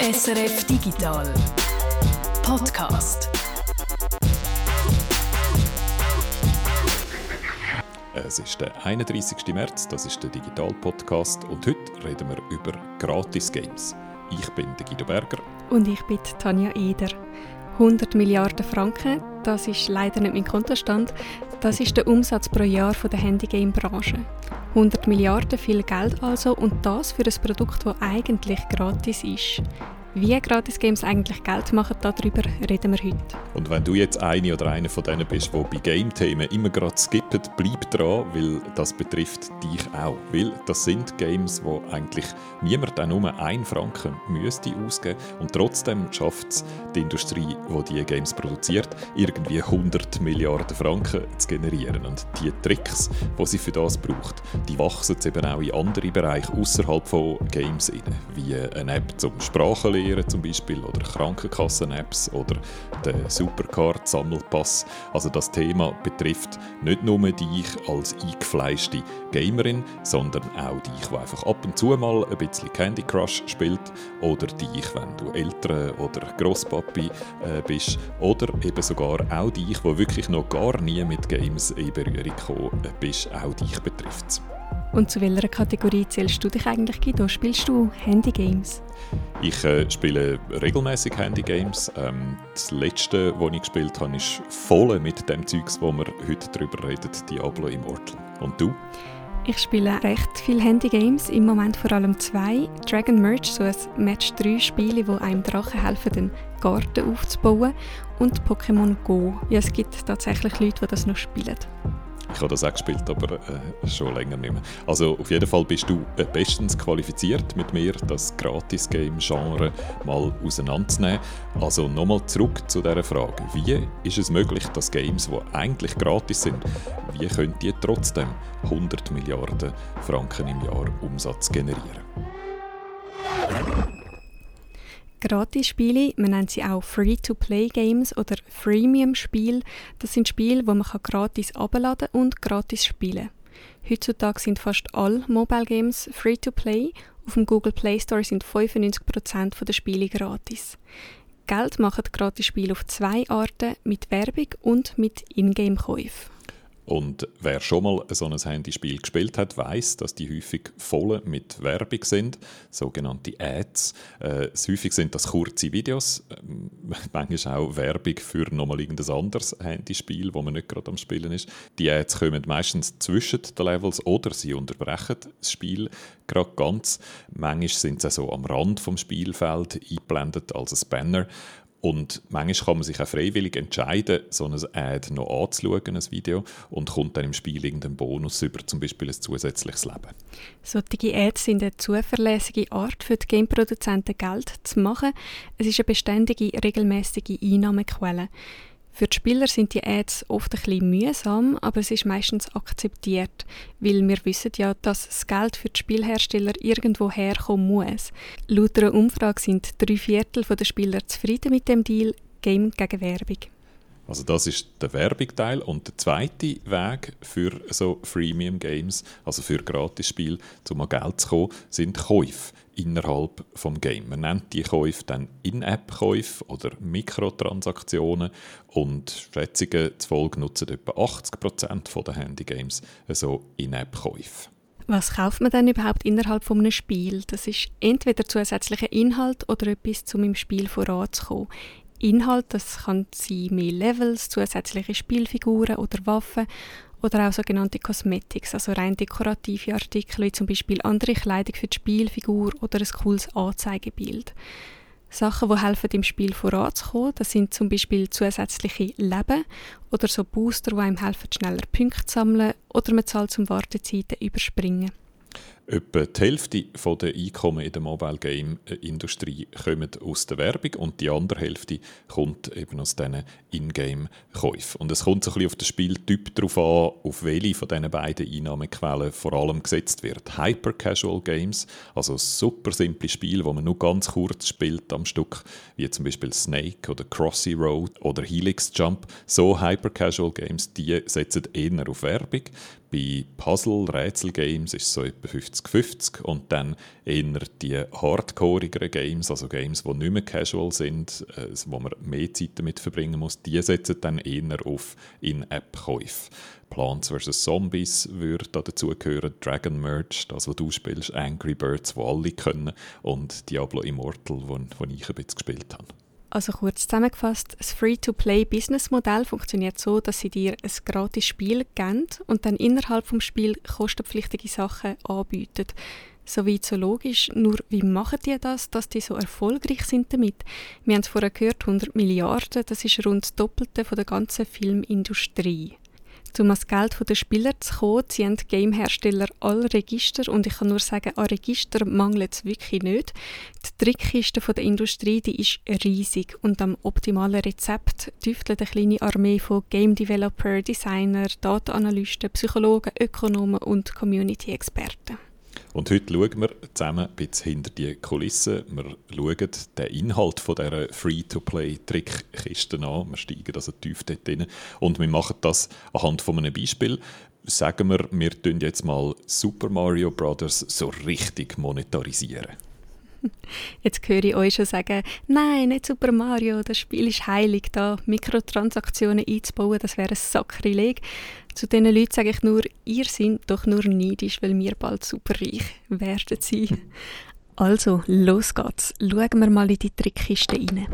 SRF Digital Podcast. Es ist der 31. März, das ist der Digital Podcast und heute reden wir über Gratis-Games. Ich bin der Guido Berger. Und ich bin Tanja Eder. 100 Milliarden Franken, das ist leider nicht mein Kontostand, das ist der Umsatz pro Jahr der Handygame-Branche. 100 Milliarden viel Geld also und das für ein Produkt, das eigentlich gratis ist. Wie Gratis-Games eigentlich Geld machen, darüber reden wir heute. Und wenn du jetzt eine oder einer von denen bist, die bei Game-Themen immer gerade skippen, bleib dran, weil das betrifft dich auch. Weil das sind Games, wo eigentlich niemand auch nur einen Franken müsste ausgeben und trotzdem schafft es die Industrie, die diese Games produziert, irgendwie 100 Milliarden Franken zu generieren. Und die Tricks, die sie für das braucht, die wachsen jetzt eben auch in andere Bereiche außerhalb von Games rein, wie eine App zum Sprachen lernen zum Beispiel oder Krankenkassen-Apps oder den Supercard-Sammelpass. Also das Thema betrifft nicht nur dich als eingefleischte Gamerin, sondern auch dich, die einfach ab und zu mal ein bisschen Candy Crush spielt oder dich, wenn du Eltern oder Grosspapi äh, bist oder eben sogar auch dich, wo wirklich noch gar nie mit Games in Berührung gekommen bist, auch dich betrifft es. Und zu welcher Kategorie zählst du dich eigentlich, Guido? Spielst du Handygames? Ich äh, spiele regelmäßig Handygames. Ähm, das letzte, das ich gespielt habe, ist voll mit dem Zeugs, wo wir heute darüber reden, Diablo Immortal. Und du? Ich spiele recht viele Handygames, im Moment vor allem zwei. Dragon Merge, so ein Match 3 Spiel, wo einem Drachen helfen, den Garten aufzubauen. Und Pokémon Go. Ja, es gibt tatsächlich Leute, die das noch spielen. Ich habe das auch gespielt, aber äh, schon länger nicht mehr. Also auf jeden Fall bist du äh, bestens qualifiziert mit mir, das Gratis-Game-Genre mal auseinanderzunehmen. Also nochmal zurück zu dieser Frage. Wie ist es möglich, dass Games, die eigentlich gratis sind, wie können die trotzdem 100 Milliarden Franken im Jahr Umsatz generieren? Gratis-Spiele, man nennt sie auch Free-to-Play-Games oder Freemium-Spiele, das sind Spiele, wo man gratis abladen und gratis spielen Heutzutage sind fast alle Mobile Games Free-to-Play. Auf dem Google Play Store sind 95% der Spiele gratis. Geld machen Gratis-Spiele auf zwei Arten, mit Werbung und mit Ingame-Käufen. Und wer schon mal so ein Handyspiel gespielt hat, weiß, dass die häufig voll mit Werbung sind, sogenannte Ads. Äh, häufig sind das kurze Videos, äh, manchmal auch Werbung für nochmal irgendein anderes Handyspiel, wo man nicht gerade am Spielen ist. Die Ads kommen meistens zwischen den Levels oder sie unterbrechen das Spiel gerade ganz. Manchmal sind sie so am Rand vom Spielfeld eingeblendet als ein Banner. Und manchmal kann man sich auch freiwillig entscheiden, so ein Ad noch anzuschauen, ein Video, und kommt dann im Spiel irgendeinen Bonus über, zum Beispiel ein zusätzliches Leben. Solche Ads sind eine zuverlässige Art für die Gameproduzenten Geld zu machen. Es ist eine beständige, regelmäßige Einnahmequelle. Für die Spieler sind die Ads oft ein bisschen mühsam, aber es ist meistens akzeptiert, weil wir wissen ja, dass das Geld für die Spielhersteller irgendwo herkommen muss. Laut einer Umfrage sind drei Viertel der Spieler zufrieden mit dem Deal Game gegen Werbung. Also das ist der Werbungteil und der zweite Weg für so Freemium Games, also für Gratisspiele, um an Geld zu kommen, sind Käufe innerhalb des Game. Man nennt die Käufe dann In-App-Käufe oder Mikrotransaktionen und Schätzungen zufolge nutzen etwa 80% der Handygames so In-App-Käufe. Was kauft man denn überhaupt innerhalb von einem Spiel? Das ist entweder zusätzlicher Inhalt oder etwas, um im Spiel voranzukommen. Inhalt, das kann sein mehr Levels, zusätzliche Spielfiguren oder Waffen oder auch sogenannte Cosmetics, also rein dekorative Artikel, wie zum Beispiel andere Kleidung für die Spielfigur oder ein cooles Anzeigebild. Sachen, die helfen, im Spiel voranzukommen, das sind zum Beispiel zusätzliche Leben oder so Booster, die einem helfen, schneller Punkte zu sammeln oder man zahlt zum Wartezeiten überspringen. Etwa die Hälfte der Einkommen in der Mobile Game Industrie kommt aus der Werbung und die andere Hälfte kommt eben aus diesen Ingame-Käufen. Und es kommt so ein bisschen auf den Spieltyp darauf an, auf welche von diesen beiden Einnahmequellen vor allem gesetzt wird. Hyper-Casual Games, also super simple Spiele, wo man nur ganz kurz spielt am Stück, wie zum Beispiel Snake oder Crossy Road oder Helix Jump. So Hyper-Casual Games, die setzen eher auf Werbung. Bei Puzzle-Rätsel-Games ist es so etwa 50-50 und dann eher die hardcoreigeren Games, also Games, die nicht mehr casual sind, äh, wo man mehr Zeit damit verbringen muss, die setzen dann eher auf In-App-Käufe. Plants vs. Zombies würde da dazugehören, Dragon Merge, das, was du spielst, Angry Birds, wo alle können und Diablo Immortal, wo, wo ich ein bisschen gespielt habe. Also kurz zusammengefasst, das Free-to-Play-Business-Modell funktioniert so, dass sie dir ein gratis Spiel geben und dann innerhalb des Spiels kostenpflichtige Sachen anbieten. So weit so logisch, nur wie machen die das, dass die so erfolgreich sind damit? Wir haben es vorher gehört, 100 Milliarden, das ist rund das Doppelte von der ganzen Filmindustrie. Um ans Geld der Spieler zu kommen, ziehen Gamehersteller alle Register und ich kann nur sagen, an Register mangelt es wirklich nicht. Die Trickkiste der Industrie die ist riesig und am optimalen Rezept tüftelt eine kleine Armee von Game Developer, Designer, Datenanalysten, Psychologen, Ökonomen und Community-Experten. Und heute schauen wir zusammen ein bisschen hinter die Kulissen. Wir schauen den Inhalt von dieser Free-to-Play-Trickkiste an. Wir steigen also tief dort rein. Und wir machen das anhand von einem Beispiel. Sagen wir, wir tun jetzt mal Super Mario Bros. so richtig monetarisieren. Jetzt höre ich euch schon sagen, nein, nicht Super Mario, das Spiel ist heilig, da Mikrotransaktionen einzubauen, das wäre ein Sakrileg. Zu diesen Leuten sage ich nur, ihr seid doch nur neidisch, weil wir bald superreich werden sein. Also, los geht's. Schauen wir mal in die Trickkiste rein.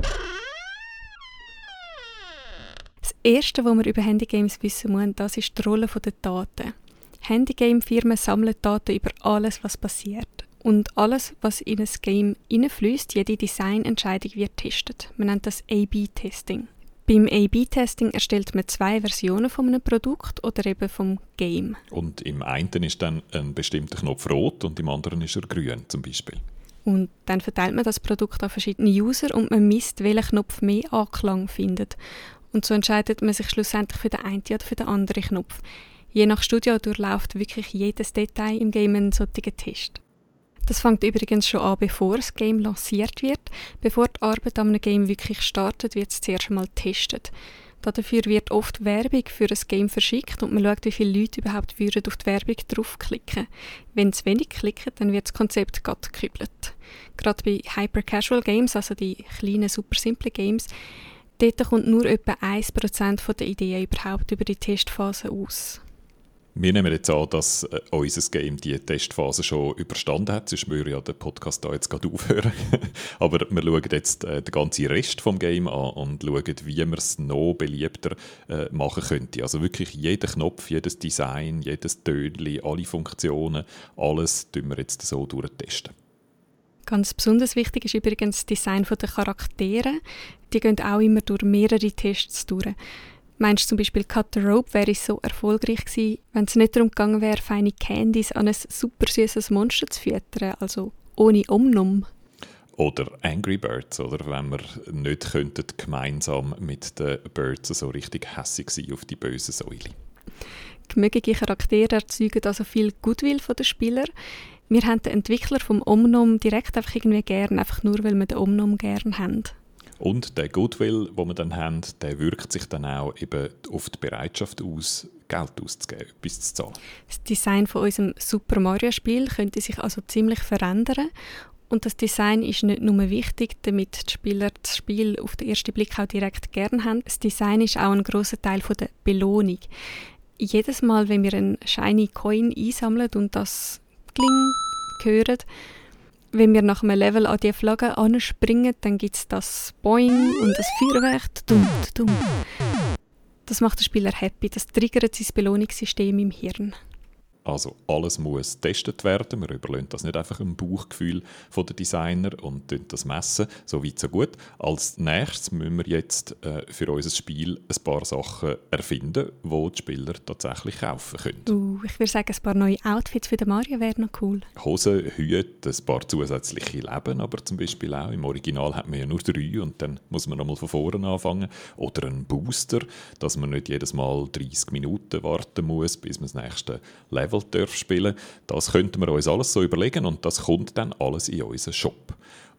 Das Erste, was wir über Handygames wissen müssen, das ist die Rolle der Daten. Handygame-Firmen sammeln Daten über alles, was passiert. Und alles, was in ein Game hineinfließt, jede Designentscheidung wird getestet. Man nennt das A-B-Testing. Beim A-B-Testing erstellt man zwei Versionen von einem Produkt oder eben vom Game. Und im einen ist dann ein bestimmter Knopf rot und im anderen ist er grün zum Beispiel. Und dann verteilt man das Produkt an verschiedene User und man misst, welcher Knopf mehr Anklang findet. Und so entscheidet man sich schlussendlich für den einen oder für den anderen Knopf. Je nach Studio durchläuft wirklich jedes Detail im Game einen solchen Test. Das fängt übrigens schon an, bevor das Game lanciert wird. Bevor die Arbeit an einem Game wirklich startet, wird es zuerst einmal getestet. Dafür wird oft Werbung für ein Game verschickt und man schaut, wie viele Leute überhaupt würden auf die Werbung draufklicken. Wenn es wenig klicken, dann wird das Konzept glatt gekübelt. Gerade bei Hyper-Casual Games, also die kleinen, super simplen Games, dort kommt nur etwa 1% der Ideen überhaupt über die Testphase aus. Wir nehmen jetzt an, dass äh, unser Game die Testphase schon überstanden hat, sonst würde ja der Podcast da jetzt gerade aufhören. Aber wir schauen jetzt äh, den ganzen Rest vom Game an und schauen, wie man es noch beliebter äh, machen könnte. Also wirklich jeden Knopf, jedes Design, jedes Tönchen, alle Funktionen, alles tun wir jetzt so durchtesten. Ganz besonders wichtig ist übrigens das Design der Charaktere. Die gehen auch immer durch mehrere Tests durch. Meinst du zum Beispiel Cut the Rope wäre so erfolgreich gewesen, wenn es nicht darum gegangen wäre, feine Candies an ein super süßes Monster zu füttern, also ohne Omnum? Oder Angry Birds, oder wenn wir nicht könnten gemeinsam mit den Birds so richtig hässig sein auf die böse Säule. Gemögige Charaktere erzeugen also viel Goodwill von den Spielern. Wir haben den Entwickler vom Omnum direkt einfach irgendwie gern, einfach nur weil wir den Omnum gern haben. Und der Goodwill, den wir dann haben, der wirkt sich dann auch eben auf die Bereitschaft aus, Geld auszugeben, etwas zu zahlen. Das Design von unserem Super Mario Spiel könnte sich also ziemlich verändern und das Design ist nicht nur wichtig, damit die Spieler das Spiel auf den ersten Blick auch direkt gern haben. Das Design ist auch ein großer Teil der Belohnung. Jedes Mal, wenn wir einen shiny Coin einsammeln und das Kling hören, wenn wir nach einem Level an die Flagge anspringen, dann gibt es das Boing und das Feuerwerk. Dumm, dumm. Das macht den Spieler happy, das triggert sein Belohnungssystem im Hirn. Also alles muss getestet werden. Wir überlassen das nicht einfach im Bauchgefühl der Designer und das messen. So weit, so gut. Als nächstes müssen wir jetzt äh, für unser Spiel ein paar Sachen erfinden, die die Spieler tatsächlich kaufen können. Uh, ich würde sagen, ein paar neue Outfits für den Mario wären noch cool. Hosen, Hüte, ein paar zusätzliche Leben, aber zum Beispiel auch. Im Original hat man ja nur drei und dann muss man nochmal von vorne anfangen. Oder ein Booster, dass man nicht jedes Mal 30 Minuten warten muss, bis man das nächste Level Level darf spielen Das könnten wir uns alles so überlegen und das kommt dann alles in unseren Shop.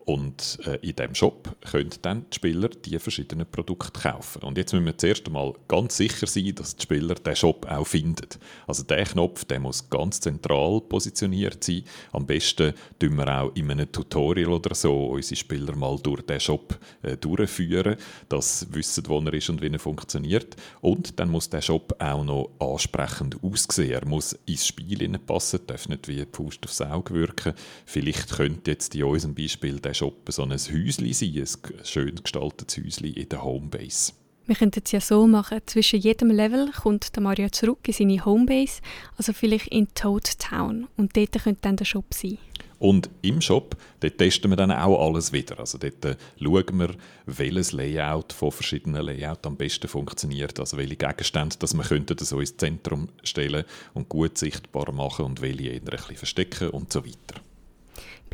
Und äh, in diesem Shop können dann die Spieler die verschiedenen Produkte kaufen. Und jetzt müssen wir zuerst einmal ganz sicher sein, dass die Spieler den Shop auch finden. Also der Knopf, der muss ganz zentral positioniert sein. Am besten tun wir auch in einem Tutorial oder so unsere Spieler mal durch den Shop äh, durchführen, dass sie wissen, wo er ist und wie er funktioniert. Und dann muss der Shop auch noch ansprechend aussehen. Er muss ins Spiel passen, darf nicht wie Faust aufs Auge wirken. Vielleicht könnte jetzt in unserem Beispiel der Shop so ein Häuschen sein, ein schön gestaltetes Häuschen in der Homebase. Wir könnten es ja so machen, zwischen jedem Level kommt der Mario zurück in seine Homebase, also vielleicht in Toad Town und dort könnte dann der Shop sein. Und im Shop, dort testen wir dann auch alles wieder. Also dort äh, schauen wir, welches Layout von verschiedenen Layouts am besten funktioniert. Also welche Gegenstände dass wir könnten so ins Zentrum stellen und gut sichtbar machen und welche eher ein bisschen verstecken und so weiter.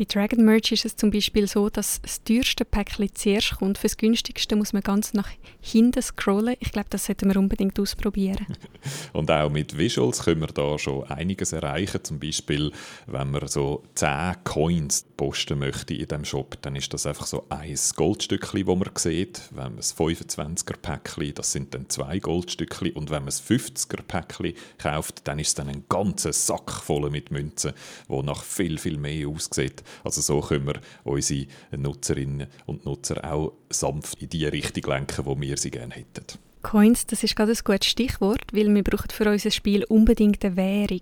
Bei Dragon Merge ist es zum Beispiel so, dass das teuerste Päckchen zuerst kommt. Für das günstigste muss man ganz nach hinten scrollen. Ich glaube, das sollten wir unbedingt ausprobieren. Und auch mit Visuals können wir da schon einiges erreichen. Zum Beispiel, wenn man so 10 Coins posten möchte in diesem Shop, dann ist das einfach so ein Goldstückchen, das man sieht. Wenn man das 25er-Päckchen, das sind dann zwei Goldstückchen. Und wenn man das 50er-Päckchen kauft, dann ist es dann ein ganzer Sack voll mit Münzen, wo nach viel, viel mehr aussieht. Also so können wir unsere Nutzerinnen und Nutzer auch sanft in die Richtung lenken, wo wir sie gerne hätten. Coins, das ist gerade ein gutes Stichwort, weil wir brauchen für unser Spiel unbedingt eine Währung.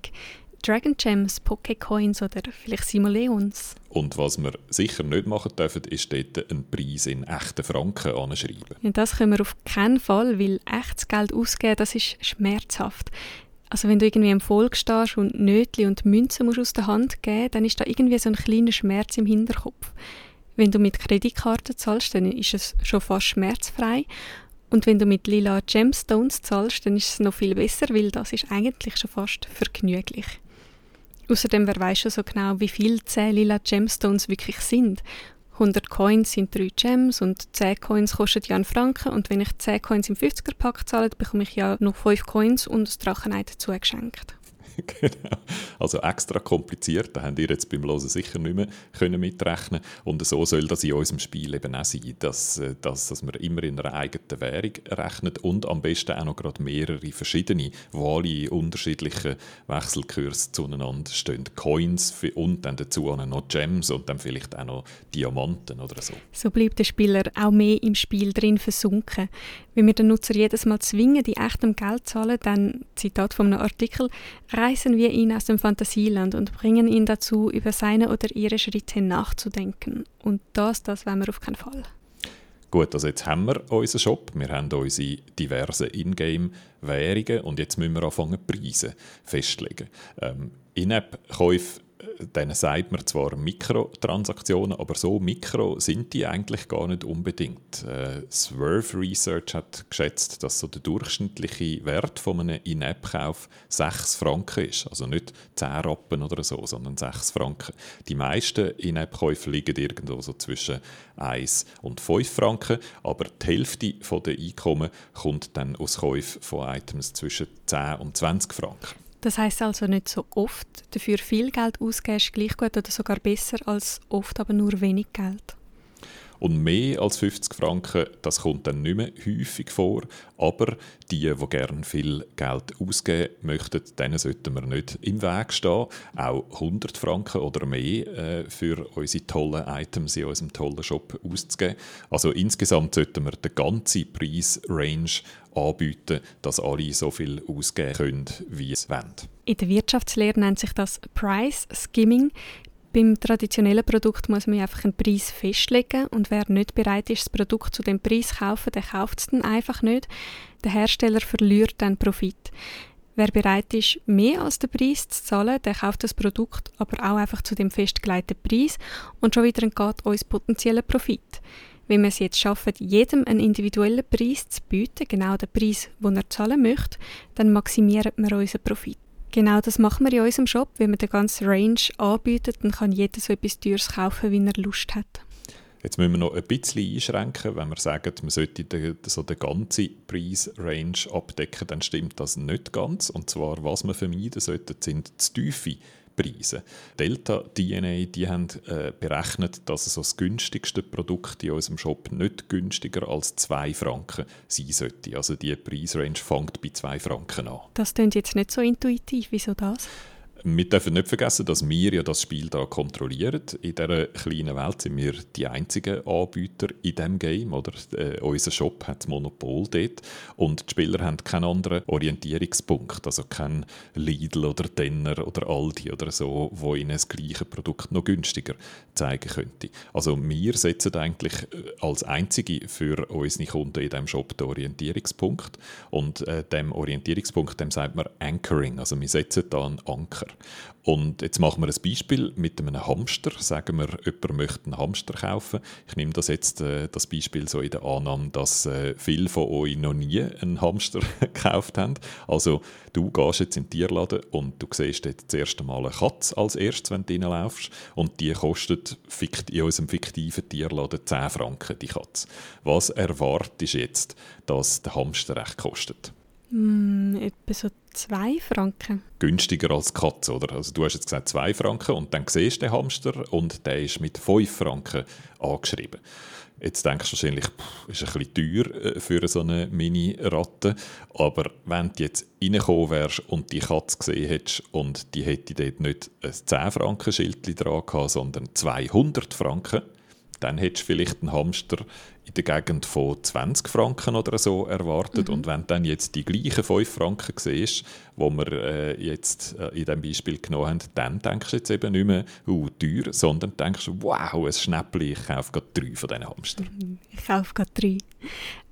Dragon Gems, Pokécoins oder vielleicht Simoleons. Und was wir sicher nicht machen dürfen, ist dort einen Preis in echten Franken anschreiben. Ja, das können wir auf keinen Fall, weil echtes Geld ausgeben, das ist schmerzhaft. Also wenn du irgendwie im Volk stehst und Nötli und Münzen musst aus der Hand geben, dann ist da irgendwie so ein kleiner Schmerz im Hinterkopf. Wenn du mit Kreditkarte zahlst, dann ist es schon fast schmerzfrei. Und wenn du mit lila Gemstones zahlst, dann ist es noch viel besser, weil das ist eigentlich schon fast vergnüglich. Außerdem, wer weiß schon so genau, wie viel 10 lila Gemstones wirklich sind. 100 Coins sind 3 Gems und 10 Coins kosten ja einen Franken und wenn ich 10 Coins im 50er-Pack zahle, bekomme ich ja noch 5 Coins und ein Drachenei dazu geschenkt. genau. Also extra kompliziert, da habt ihr jetzt beim Losen sicher nicht mehr können mitrechnen Und so soll das in unserem Spiel eben auch sein, dass, äh, dass, dass man immer in einer eigenen Währung rechnet und am besten auch noch gerade mehrere verschiedene, wo alle unterschiedlichen Wechselkurse zueinander stehen. Coins und dann dazu noch Gems und dann vielleicht auch noch Diamanten oder so. So bleibt der Spieler auch mehr im Spiel drin versunken. Wenn wir den Nutzer jedes Mal zwingen, die echtem Geld zu zahlen, dann, Zitat von einem Artikel, reißen wir ihn aus dem Fantasieland und bringen ihn dazu, über seine oder ihre Schritte nachzudenken. Und das, das wollen wir auf keinen Fall. Gut, also jetzt haben wir unseren Shop, wir haben unsere diversen Ingame-Währungen und jetzt müssen wir anfangen, Preise festlegen. Ähm, In-App-Käufe denen sagt man zwar Mikrotransaktionen, aber so mikro sind die eigentlich gar nicht unbedingt. Äh, Swerve Research hat geschätzt, dass so der durchschnittliche Wert von einem In-App-Kauf 6 Franken ist. Also nicht 10 Rappen oder so, sondern 6 Franken. Die meisten In-App-Käufe liegen irgendwo so zwischen 1 und 5 Franken, aber die Hälfte der Einkommen kommt dann aus Käufen von Items zwischen 10 und 20 Franken. Das heißt also nicht so oft dafür viel Geld ausgeben ist gleich gut oder sogar besser als oft aber nur wenig Geld. Und mehr als 50 Franken, das kommt dann nicht mehr häufig vor. Aber die, die gerne viel Geld ausgeben möchten, denen sollten wir nicht im Weg stehen. Auch 100 Franken oder mehr äh, für unsere tollen Items in unserem tollen Shop auszugeben. Also insgesamt sollten wir den ganzen Preisrange anbieten, dass alle so viel ausgeben können, wie es wollen. In der Wirtschaftslehre nennt sich das Price Skimming. Beim traditionellen Produkt muss man einfach einen Preis festlegen und wer nicht bereit ist, das Produkt zu dem Preis zu kaufen, der kauft es dann einfach nicht. Der Hersteller verliert dann Profit. Wer bereit ist, mehr als den Preis zu zahlen, der kauft das Produkt aber auch einfach zu dem festgelegten Preis und schon wieder entgeht uns potenzieller Profit. Wenn wir es jetzt schaffen, jedem einen individuellen Preis zu bieten, genau den Preis, den er zahlen möchte, dann maximieren wir unseren Profit. Genau das machen wir in unserem Shop. Wenn man den ganzen Range anbietet, dann kann jeder so etwas Teures kaufen, wie er Lust hat. Jetzt müssen wir noch ein bisschen einschränken. Wenn wir sagen, man sollte den, so den ganzen Preisrange abdecken, dann stimmt das nicht ganz. Und zwar, was man vermeiden sollte, sind zu tiefe Preise. Delta DNA die haben äh, berechnet, dass so das günstigste Produkt in unserem Shop nicht günstiger als 2 Franken sein sollte. Also die Preisrange fängt bei 2 Franken an. Das klingt jetzt nicht so intuitiv. Wieso das? Wir dürfen nicht vergessen, dass wir ja das Spiel da kontrollieren. In dieser kleinen Welt sind wir die einzigen Anbieter in diesem Game. Oder, äh, unser Shop hat das Monopol dort. Und die Spieler haben keinen anderen Orientierungspunkt. Also kein Lidl oder Denner oder Aldi oder so, wo ihnen das gleiche Produkt noch günstiger zeigen könnte. Also wir setzen eigentlich äh, als einzige für unsere Kunden in diesem Shop den Orientierungspunkt. Und äh, dem Orientierungspunkt dem sagt man Anchoring. Also wir setzen da einen Anker. Und jetzt machen wir ein Beispiel mit einem Hamster. Sagen wir, jemand möchte einen Hamster kaufen. Ich nehme das jetzt äh, das Beispiel so in der Annahme, dass äh, viele von euch noch nie einen Hamster gekauft haben. Also du gehst jetzt in den Tierladen und du siehst dort das erste Mal eine Katze als erstes, wenn du reinlaufst. Und die kostet in unserem fiktiven Tierladen 10 Franken, die Katze. Was erwartest du jetzt, dass der Hamster recht kostet? Mm, etwa so 2 Franken. Günstiger als Katze, oder? Also du hast jetzt gesagt 2 Franken und dann siehst du den Hamster und der ist mit 5 Franken angeschrieben. Jetzt denkst du wahrscheinlich, pff, ist ein bisschen teuer äh, für so eine Mini-Ratte. Aber wenn du jetzt reingekommen wärst und die Katze gesehen hättest und die hätte dort nicht ein 10-Franken-Schild dran gehabt, sondern 200 Franken, dann hättest du vielleicht einen Hamster in der Gegend von 20 Franken oder so erwartet. Mhm. Und wenn dann jetzt die gleichen 5 Franken siehst, die wir äh, jetzt äh, in diesem Beispiel genommen haben, dann denkst du jetzt eben nicht mehr, uh, teuer, sondern denkst, wow, ein Schnäppchen, ich kaufe gerade drei von diesen Hamstern. Mhm. Ich kaufe gerade drei.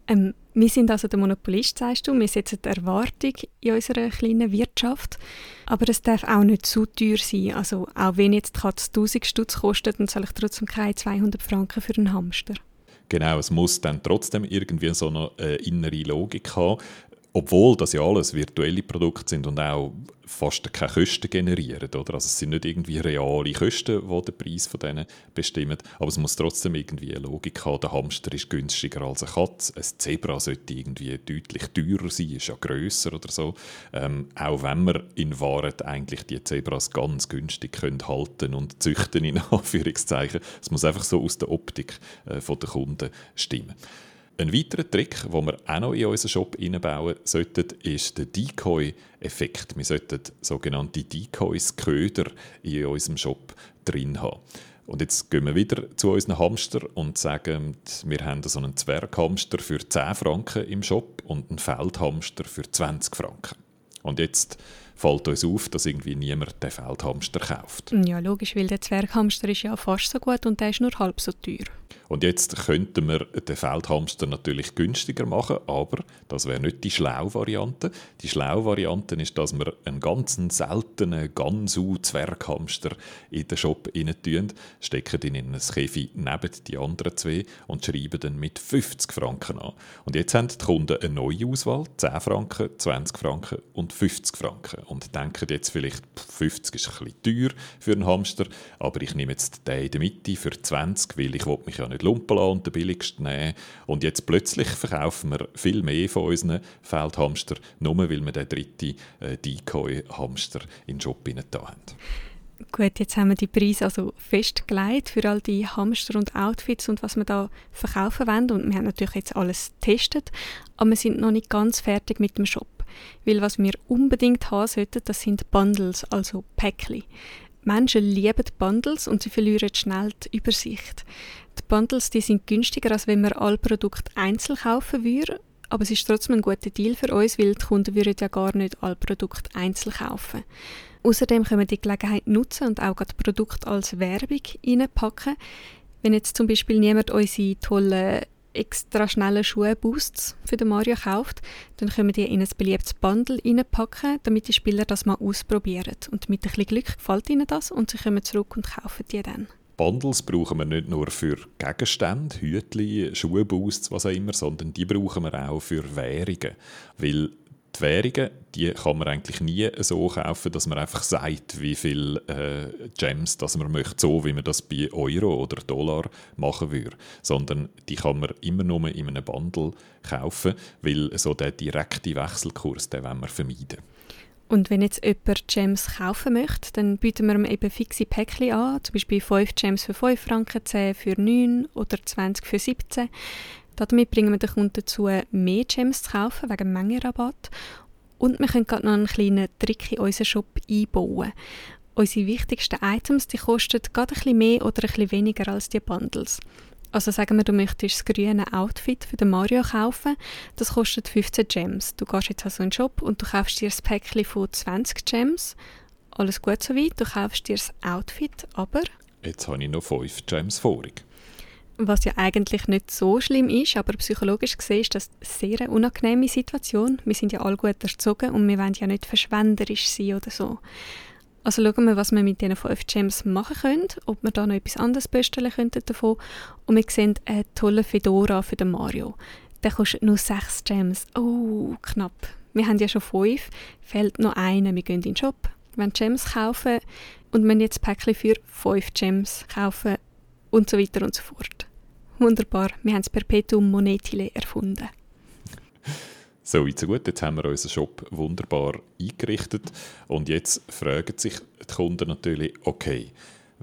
Ähm, wir sind also der Monopolist, sagst du. Wir setzen die Erwartung in unserer kleinen Wirtschaft. Aber es darf auch nicht zu teuer sein. Also auch wenn jetzt die Katze 1000 Stutz kostet, dann zahle ich trotzdem keine 200 Franken für einen Hamster. Genau, es muss dann trotzdem irgendwie so eine äh, innere Logik haben. Obwohl das ja alles virtuelle Produkte sind und auch fast keine Kosten generieren. Oder? Also es sind nicht irgendwie reale Kosten, die den Preis von denen bestimmen, aber es muss trotzdem irgendwie eine Logik haben. Der Hamster ist günstiger als eine Katze. Ein Zebra sollte irgendwie deutlich teurer sein, ist ja grösser oder so. Ähm, auch wenn wir in Wahrheit eigentlich die Zebras ganz günstig können halten und züchten, in Anführungszeichen. Es muss einfach so aus der Optik äh, der Kunden stimmen. Ein weiterer Trick, den wir auch noch in unseren Shop einbauen sollten, ist der Decoy-Effekt. Wir sollten sogenannte Decoys, Köder, in unserem Shop drin haben. Und jetzt gehen wir wieder zu unseren Hamster und sagen, wir haben so einen Zwerghamster für 10 Franken im Shop und einen Feldhamster für 20 Franken. Und jetzt fällt uns auf, dass irgendwie niemand den Feldhamster kauft. Ja, logisch, weil der Zwerghamster ist ja fast so gut und der ist nur halb so teuer. Und jetzt könnten wir den Feldhamster natürlich günstiger machen, aber das wäre nicht die schlaue Variante. Die schlaue Variante ist, dass wir einen ganz seltenen Gansu-Zwerghamster in den Shop rein stecken ihn in ein Käfig neben die anderen zwei und schreiben dann mit 50 Franken an. Und jetzt haben die Kunden eine neue Auswahl, 10 Franken, 20 Franken und 50 Franken. Und denken jetzt vielleicht, 50 ist ein bisschen teuer für einen Hamster, aber ich nehme jetzt den in der Mitte für 20, weil ich mich ja nicht nicht lumpen lassen und den billigsten nehmen. Und jetzt plötzlich verkaufen wir viel mehr von unseren Feldhamster, nur weil wir den dritten äh, Decoy-Hamster in den Shop da haben. Gut, jetzt haben wir die Preise also festgelegt für all die Hamster und Outfits und was wir da verkaufen wollen. Und wir haben natürlich jetzt alles getestet, aber wir sind noch nicht ganz fertig mit dem Shop. Weil was wir unbedingt haben sollten, das sind Bundles, also Päckchen. Menschen lieben Bundles und sie verlieren schnell die Übersicht. Die Bundles die sind günstiger, als wenn man alle Produkte einzeln kaufen würde, aber es ist trotzdem ein guter Deal für uns, weil die Kunden würden ja gar nicht alle Produkte einzeln kaufen. Außerdem können wir die Gelegenheit nutzen und auch das Produkt als Werbung reinpacken. Wenn jetzt zum Beispiel niemand unsere tollen extra schnellen Schuhe-Boosts für den Mario kauft, dann können wir die in ein beliebtes Bundle reinpacken, damit die Spieler das mal ausprobieren. Und mit ein bisschen Glück gefällt ihnen das und sie kommen zurück und kaufen die dann. Bundles brauchen wir nicht nur für Gegenstände, Hütli, Schuhboosts, was auch immer, sondern die brauchen wir auch für Währungen. Weil die Währungen, die kann man eigentlich nie so kaufen, dass man einfach sagt, wie viel äh, Gems das man möchte, so wie man das bei Euro oder Dollar machen würde. Sondern die kann man immer nur in einem Bundle kaufen, weil so der direkte Wechselkurs, den wollen wir vermeiden. Und wenn jetzt jemand Gems kaufen möchte, dann bieten wir ihm eben fixe Päckchen an, zum Beispiel 5 Gems für 5 Franken, 10 für 9 oder 20 für 17. Damit bringen wir den Kunden dazu, mehr Gems zu kaufen, wegen Mengenrabatt. Und wir können gerade noch einen kleinen Trick in unseren Shop einbauen. Unsere wichtigsten Items die kosten gerade ein bisschen mehr oder ein bisschen weniger als die Bundles. Also sagen wir, du möchtest das grüne Outfit für den Mario kaufen, das kostet 15 Gems. Du gehst jetzt also in den Shop und du kaufst dir das Päckchen von 20 Gems. Alles gut soweit, du kaufst dir das Outfit, aber... Jetzt habe ich noch 5 Gems vorig. Was ja eigentlich nicht so schlimm ist, aber psychologisch gesehen ist das eine sehr unangenehme Situation. Wir sind ja alle gut erzogen und wir wollen ja nicht verschwenderisch sein oder so. Also schauen wir, was wir mit diesen 5 Gems machen können, ob wir da noch etwas anderes bestellen könnten davon. Und wir sehen einen tollen Fedora für den Mario. Der kostet nur 6 Gems. Oh, knapp. Wir haben ja schon 5, fehlt noch einer. Wir gehen in den Shop, wenn Gems kaufen und wenn jetzt Päckchen für 5 Gems kaufen und so weiter und so fort. Wunderbar, wir haben das Perpetuum Monetile erfunden. So weit, so gut. Jetzt haben wir unseren Shop wunderbar eingerichtet. Und jetzt fragen sich die Kunden natürlich, okay,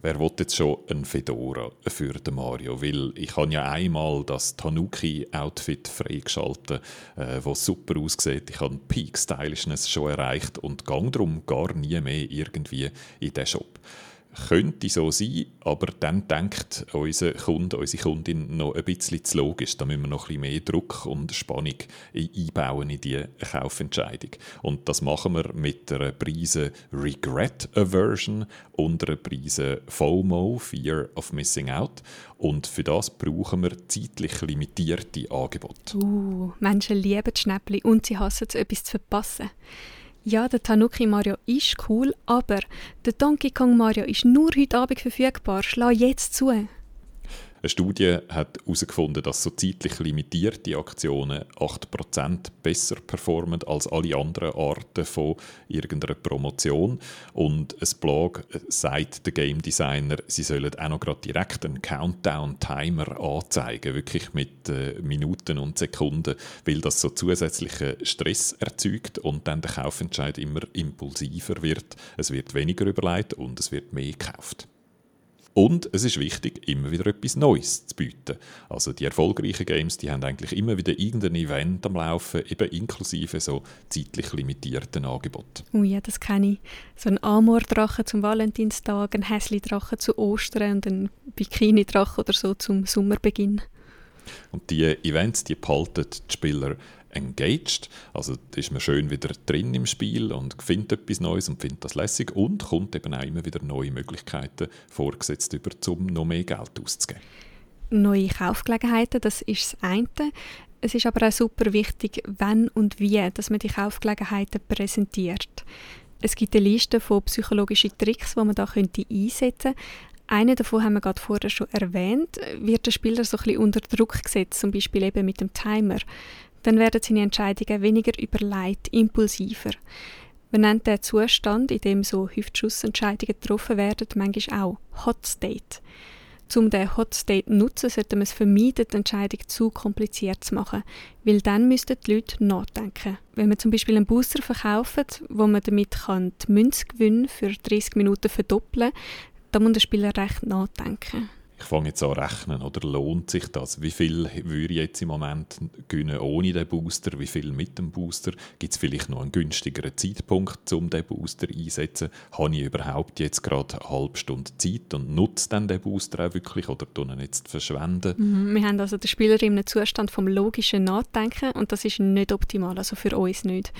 wer will jetzt schon ein Fedora für den Mario? Weil ich habe ja einmal das Tanuki-Outfit freigeschaltet, äh, das super aussieht. Ich habe Peak Stylishness schon erreicht und gang darum gar nie mehr irgendwie in diesen Shop könnte so sein, aber dann denkt unser Kunde, unsere Kundin noch ein bisschen zu logisch. Da müssen wir noch ein bisschen mehr Druck und Spannung einbauen in die Kaufentscheidung. Und das machen wir mit einer Preise Regret Aversion und einer Preise FOMO, Fear of Missing Out. Und für das brauchen wir zeitlich limitierte Angebote. Uh, Menschen lieben Schnäppchen und sie hassen es, etwas zu verpassen. Ja, der Tanuki Mario ist cool, aber der Donkey Kong Mario ist nur heute Abend verfügbar. Schlag jetzt zu. Eine Studie hat herausgefunden, dass so zeitlich limitierte Aktionen 8% besser performen als alle anderen Arten von irgendeiner Promotion. Und ein Blog sagt der Game Designer, sie sollen auch noch gerade direkt einen Countdown-Timer anzeigen, wirklich mit äh, Minuten und Sekunden, weil das so zusätzlichen Stress erzeugt und dann der Kaufentscheid immer impulsiver wird. Es wird weniger überlegt und es wird mehr gekauft. Und es ist wichtig, immer wieder etwas Neues zu bieten. Also die erfolgreichen Games, die haben eigentlich immer wieder irgendein Event am Laufen, eben inklusive so zeitlich limitierten Angeboten. Oh ja, das kenne ich. So ein Amor-Drache zum Valentinstag, ein Häsli-Drache zu Ostern und ein Bikini-Drache oder so zum Sommerbeginn. Und die Events, die behalten die Spieler engaged. Also ist man schön wieder drin im Spiel und findet etwas Neues und findet das lässig und kommt eben auch immer wieder neue Möglichkeiten vorgesetzt über, um noch mehr Geld auszugeben. Neue Kaufgelegenheiten, das ist das eine. Es ist aber auch super wichtig, wann und wie, dass man die Kaufgelegenheiten präsentiert. Es gibt eine Liste von psychologischen Tricks, die man da könnte einsetzen könnte. Einen davon haben wir gerade vorher schon erwähnt. Wird der Spieler so ein bisschen unter Druck gesetzt, zum Beispiel eben mit dem Timer dann werden seine Entscheidungen weniger überlegt, impulsiver. Man nennt den Zustand, in dem so Hüftschussentscheidungen getroffen werden, manchmal auch Hot State. Um den Hot State zu nutzen, sollte man es vermeiden, die Entscheidung zu kompliziert zu machen, weil dann müssten die Leute nachdenken. Wenn man zum Beispiel einen Booster verkauft, wo man damit kann die Münzgewinne für 30 Minuten verdoppeln kann, dann muss der Spieler recht nachdenken ich fange jetzt an zu rechnen, oder lohnt sich das? Wie viel würde ich jetzt im Moment gewinnen ohne den Booster? Wie viel mit dem Booster? Gibt es vielleicht noch einen günstigeren Zeitpunkt, um den Booster einzusetzen? Habe ich überhaupt jetzt gerade eine halbe Stunde Zeit und nutze dann den Booster auch wirklich oder tun ihn jetzt verschwenden? Mhm, wir haben also den Spieler in einem Zustand vom logischen Nachdenken und das ist nicht optimal, also für uns nicht.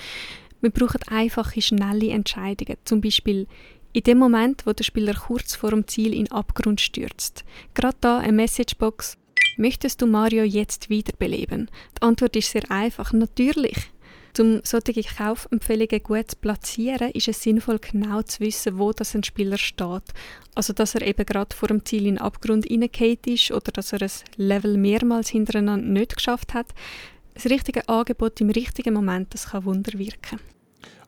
Wir brauchen einfache, schnelle Entscheidungen. Zum Beispiel, in dem Moment, wo der Spieler kurz vor dem Ziel in Abgrund stürzt. Gerade da eine Messagebox. Möchtest du Mario jetzt wiederbeleben? Die Antwort ist sehr einfach. Natürlich. Um solche Kaufempfehlungen gut zu platzieren, ist es sinnvoll, genau zu wissen, wo das ein Spieler steht. Also, dass er eben gerade vor dem Ziel in den Abgrund hineingefallen ist oder dass er ein Level mehrmals hintereinander nicht geschafft hat. Das richtige Angebot im richtigen Moment, das kann Wunder wirken.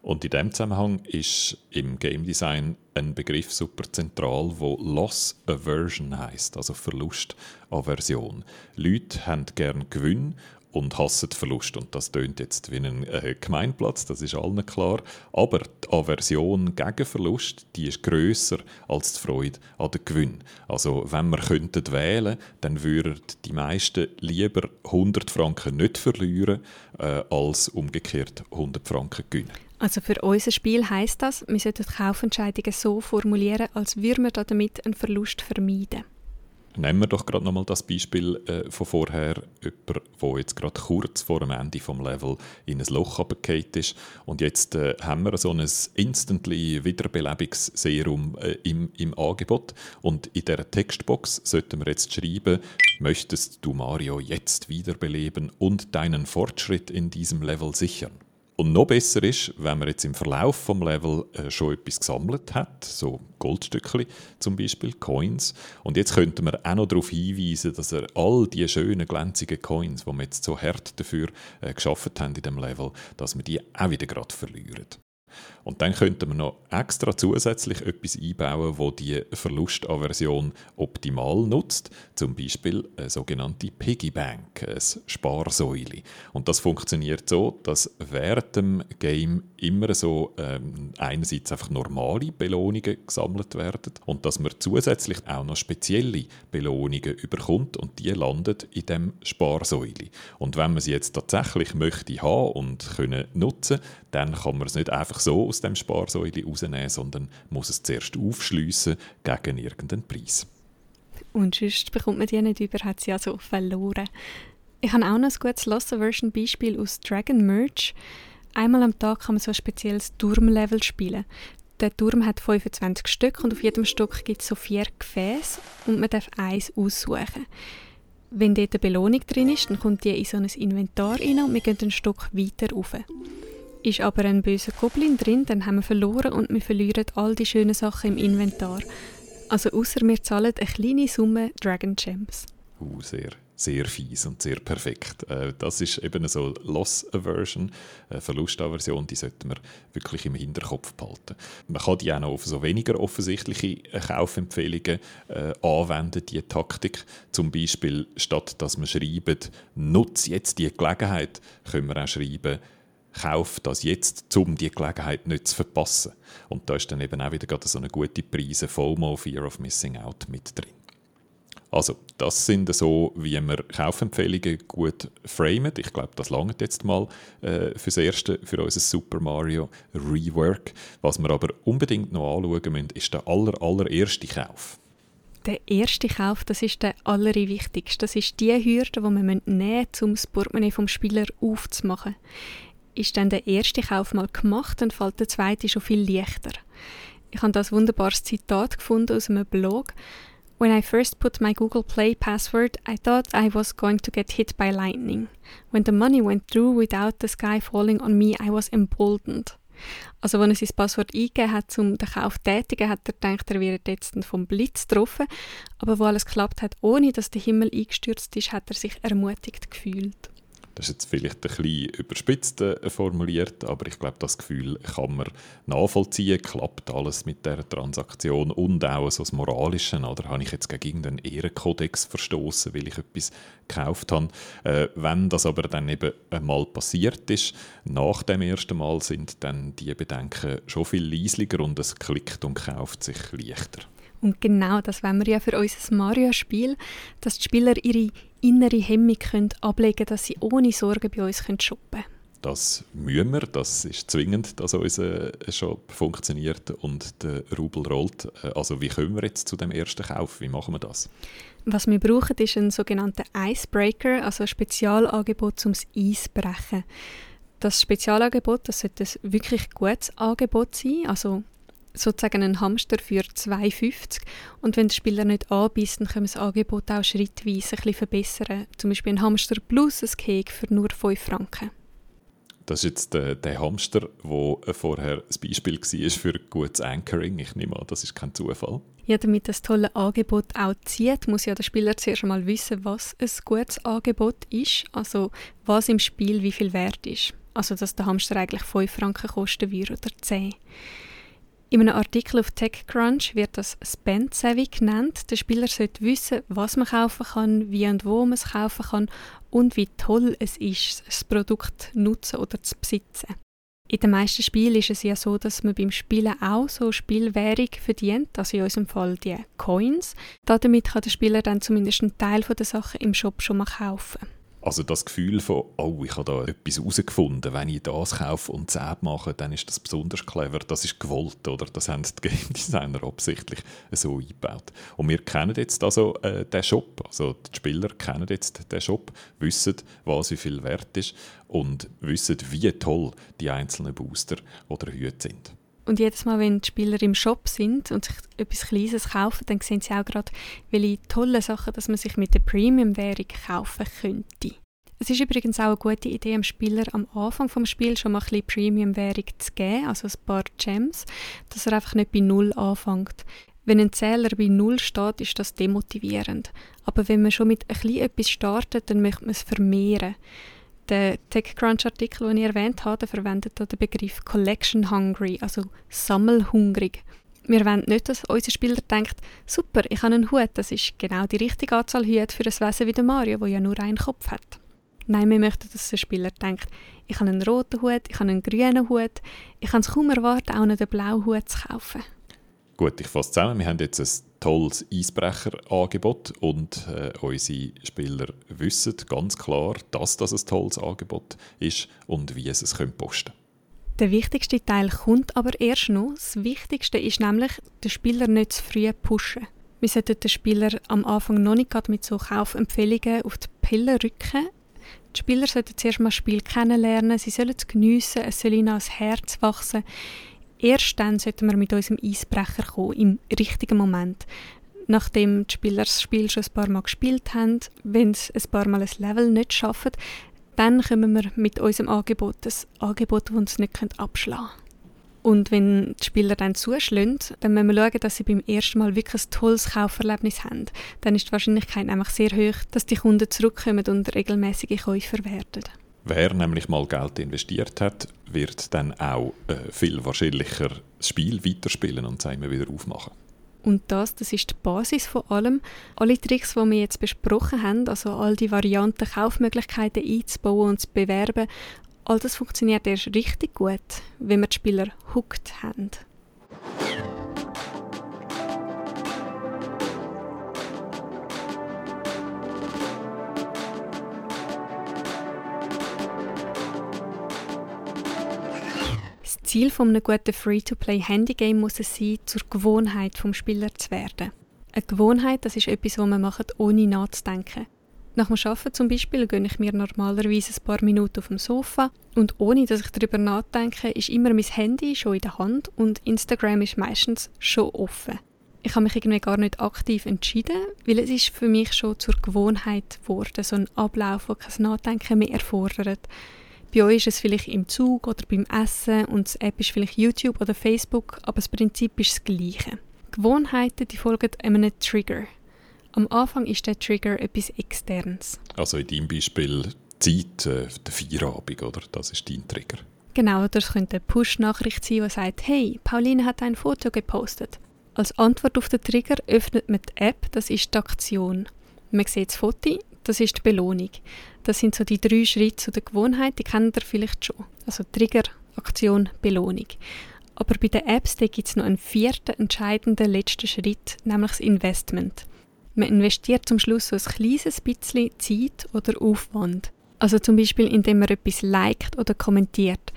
Und in diesem Zusammenhang ist im Game Design ein Begriff super zentral, wo Loss Aversion heißt, also Verlustaversion. Leute haben gern Gewinn und hassen Verlust. Und das tönt jetzt wie ein äh, Gemeinplatz, das ist allen klar. Aber die Aversion gegen Verlust, die ist grösser als die Freude an den Gewinn. Also wenn wir könnten wählen, dann würden die meisten lieber 100 Franken nicht verlieren, äh, als umgekehrt 100 Franken gewinnen. Also für unser Spiel heißt das, wir sollten Kaufentscheidungen so formulieren, als würden wir damit einen Verlust vermeiden. Nehmen wir doch gerade nochmal das Beispiel äh, von vorher, jemand, der jetzt gerade kurz vor dem Ende vom Level in ein Loch abgefallen ist und jetzt äh, haben wir so ein instantly Wiederbelebungsserum äh, im, im Angebot und in der Textbox sollten wir jetzt schreiben, möchtest du Mario jetzt wiederbeleben und deinen Fortschritt in diesem Level sichern? Und noch besser ist, wenn man jetzt im Verlauf vom Level äh, schon etwas gesammelt hat, so Goldstückchen zum Beispiel, Coins. Und jetzt könnte man auch noch darauf hinweisen, dass er all die schönen glänzigen Coins, die wir jetzt so hart dafür äh, geschaffen haben in dem Level, dass wir die auch wieder gerade verlieren. Und dann könnte man noch extra zusätzlich etwas einbauen, wo die Verlustaversion optimal nutzt. Zum Beispiel eine sogenannte Piggy Bank, eine Sparsäule. Und das funktioniert so, dass während dem Game immer so ähm, einerseits einfach normale Belohnungen gesammelt werden und dass man zusätzlich auch noch spezielle Belohnungen überkommt und die landet in dem Sparsäule. Und wenn man sie jetzt tatsächlich möchte haben und können nutzen, dann kann man es nicht einfach so aus dem Sparsäule rausnehmen, sondern muss es zuerst aufschliessen gegen irgendeinen Preis. Und sonst bekommt man die nicht über, hat sie also verloren. Ich habe auch noch ein gutes Lost-Version-Beispiel aus Dragon Merge. Einmal am Tag kann man so ein spezielles Turmlevel spielen. Der Turm hat 25 Stück und auf jedem Stück gibt es so vier Gefäße und man darf eins aussuchen. Wenn dort eine Belohnung drin ist, dann kommt die in so ein Inventar rein und wir gehen ein Stück weiter rauf. Ist aber ein böser Goblin drin, dann haben wir verloren und wir verlieren all die schönen Sachen im Inventar. Also außer wir zahlen eine kleine Summe Dragon Gems. Uh, sehr, sehr fies und sehr perfekt. Äh, das ist eben so Loss Aversion, Verlustaversion, die sollten wir wirklich im Hinterkopf behalten. Man kann die auch noch auf so weniger offensichtliche Kaufempfehlungen äh, anwenden, die Taktik. Zum Beispiel, statt dass man schreibt, nutze jetzt die Gelegenheit, können wir auch schreiben, kauf das jetzt, um die Gelegenheit nicht zu verpassen. Und da ist dann eben auch wieder gerade so eine gute Preise, FOMO, Fear of Missing Out, mit drin. Also, das sind so, wie wir Kaufempfehlungen gut framen. Ich glaube, das langt jetzt mal äh, fürs Erste, für unser Super Mario Rework. Was wir aber unbedingt noch anschauen müssen, ist der aller, allererste Kauf. Der erste Kauf, das ist der allerwichtigste. Das ist die Hürde, die man nehmen muss, um das Portemonnaie vom Spieler aufzumachen ist dann der erste Kauf mal gemacht, dann fällt der zweite schon viel leichter. Ich habe das wunderbares Zitat gefunden aus einem Blog. When I first put my Google Play password, I thought I was going to get hit by lightning. When the money went through without the sky falling on me, I was emboldened. Also, als er sein Passwort eingegeben hat, um den Kauf zu tätigen, hat er gedacht, er wäre jetzt vom Blitz getroffen. Aber wo alles geklappt hat, ohne dass der Himmel eingestürzt ist, hat er sich ermutigt gefühlt. Das ist jetzt vielleicht ein bisschen überspitzt äh, formuliert, aber ich glaube, das Gefühl kann man nachvollziehen. Klappt alles mit der Transaktion und auch so das Moralische, oder habe ich jetzt gegen irgendeinen Ehrenkodex verstoßen, weil ich etwas gekauft habe. Äh, wenn das aber dann eben einmal passiert ist, nach dem ersten Mal sind dann die Bedenken schon viel leislicher und es klickt und kauft sich leichter. Und genau das wollen wir ja für unser Mario-Spiel, dass die Spieler ihre innere Hemmung können ablegen können, dass sie ohne Sorgen bei uns shoppen können. Das müssen wir, das ist zwingend, dass unser Shop funktioniert und der Rubel rollt. Also wie kommen wir jetzt zu dem ersten Kauf? Wie machen wir das? Was wir brauchen, ist ein sogenannter Icebreaker, also ein Spezialangebot zum Eis brechen. Das Spezialangebot, das sollte ein wirklich gutes Angebot sein, also sozusagen ein Hamster für 2,50 und wenn der Spieler nicht anbeißt, dann können wir das Angebot auch schrittweise ein bisschen verbessern. Zum Beispiel ein Hamster plus ein Cake für nur 5 Franken. Das ist jetzt der, der Hamster, der vorher das Beispiel war für gutes Anchoring. Ich nehme an, das ist kein Zufall. Ja, damit das tolle Angebot auch zieht, muss ja der Spieler zuerst einmal wissen, was ein gutes Angebot ist, also was im Spiel wie viel wert ist. Also dass der Hamster eigentlich 5 Franken kosten würde oder 10. In einem Artikel auf TechCrunch wird das Spend Savvy genannt. Der Spieler sollte wissen, was man kaufen kann, wie und wo man es kaufen kann und wie toll es ist, das Produkt zu nutzen oder zu besitzen. In den meisten Spielen ist es ja so, dass man beim Spielen auch so Spielwährung verdient, also in unserem Fall die Coins. Damit kann der Spieler dann zumindest einen Teil der Sachen im Shop schon mal kaufen. Also das Gefühl von, oh, ich habe da etwas herausgefunden, wenn ich das kaufe und 10 mache, dann ist das besonders clever, das ist gewollt, oder? Das haben die Game Designer absichtlich so eingebaut. Und wir kennen jetzt also äh, den Shop, also die Spieler kennen jetzt den Shop, wissen, was wie viel wert ist und wissen, wie toll die einzelnen Booster oder Hüte sind. Und jedes Mal, wenn die Spieler im Shop sind und sich etwas Kleines kaufen, dann sehen sie auch gerade, welche tolle Sachen dass man sich mit der Premium-Währung kaufen könnte. Es ist übrigens auch eine gute Idee, dem Spieler am Anfang des Spiels schon mal ein bisschen Premium-Währung zu geben, also ein paar Gems, dass er einfach nicht bei Null anfängt. Wenn ein Zähler bei Null steht, ist das demotivierend. Aber wenn man schon mit ein bisschen etwas startet, dann möchte man es vermehren. Der TechCrunch-Artikel, den ich erwähnt habe, verwendet den Begriff Collection Hungry, also sammelhungrig. Wir wollen nicht, dass unser Spieler denkt, super, ich habe einen Hut, das ist genau die richtige Anzahl Hüte für ein Wesen wie der Mario, der ja nur einen Kopf hat. Nein, wir möchten, dass der Spieler denkt, ich habe einen roten Hut, ich habe einen grünen Hut, ich kann es kaum erwarten, auch einen blauen Hut zu kaufen. Gut, ich fasse zusammen. Wir haben jetzt ein tolles Eisbrecherangebot und äh, unsere Spieler wissen ganz klar, dass das ein tolles Angebot ist und wie sie es können posten Der wichtigste Teil kommt aber erst noch. Das Wichtigste ist nämlich, den Spieler nicht zu früh pushen. Wir sollten den Spieler am Anfang noch nicht mit so Kaufempfehlungen auf die Pille rücken. Die Spieler sollten zuerst mal das Spiel kennenlernen, sie sollen es geniessen, es soll ihnen ans Herz wachsen. Erst dann sollten wir mit unserem Eisbrecher kommen, im richtigen Moment. Nachdem die Spieler das Spiel schon ein paar Mal gespielt haben, wenn sie ein paar Mal ein Level nicht schaffen, dann kommen wir mit unserem Angebot, ein Angebot, das uns nicht abschlagen können. Und wenn die Spieler dann zuschlagen, dann müssen wir schauen, dass sie beim ersten Mal wirklich ein tolles Kauferlebnis haben. Dann ist die Wahrscheinlichkeit nämlich sehr hoch, dass die Kunden zurückkommen und regelmäßige Käufer werden. Wer nämlich mal Geld investiert hat, wird dann auch äh, viel wahrscheinlicher das Spiel weiterspielen und es wieder aufmachen. Und das, das ist die Basis von allem. Alle Tricks, die wir jetzt besprochen haben, also all die Varianten, Kaufmöglichkeiten einzubauen und zu bewerben, all das funktioniert erst richtig gut, wenn wir die Spieler hooked haben. Ziel von einem guten Free-to-Play-Handy-Game muss es sein, zur Gewohnheit vom Spieler zu werden. Eine Gewohnheit, das ist etwas, was man macht, ohne nachzudenken. Nach dem Arbeiten zum Beispiel gönne ich mir normalerweise ein paar Minuten auf dem Sofa und ohne, dass ich darüber nachdenke, ist immer mein Handy schon in der Hand und Instagram ist meistens schon offen. Ich habe mich irgendwie gar nicht aktiv entschieden, weil es ist für mich schon zur Gewohnheit geworden, so ein Ablauf, der kein Nachdenken mehr erfordert. Bei euch ist es vielleicht im Zug oder beim Essen und die App ist vielleicht YouTube oder Facebook, aber das Prinzip ist das gleiche. Gewohnheiten die folgen einem Trigger. Am Anfang ist der Trigger etwas Externes. Also in deinem Beispiel Zeit, äh, der Feierabend, oder? Das ist dein Trigger. Genau, das könnte eine Push-Nachricht sein, die sagt, hey, Pauline hat ein Foto gepostet. Als Antwort auf den Trigger öffnet man die App, das ist die Aktion. Man sieht das Foto, das ist die Belohnung. Das sind so die drei Schritte zu der Gewohnheit, die kennt ihr vielleicht schon. Also Trigger, Aktion, Belohnung. Aber bei den Apps gibt es noch einen vierten entscheidenden letzten Schritt, nämlich das Investment. Man investiert zum Schluss so ein kleines bisschen Zeit oder Aufwand. Also zum Beispiel, indem man etwas liked oder kommentiert.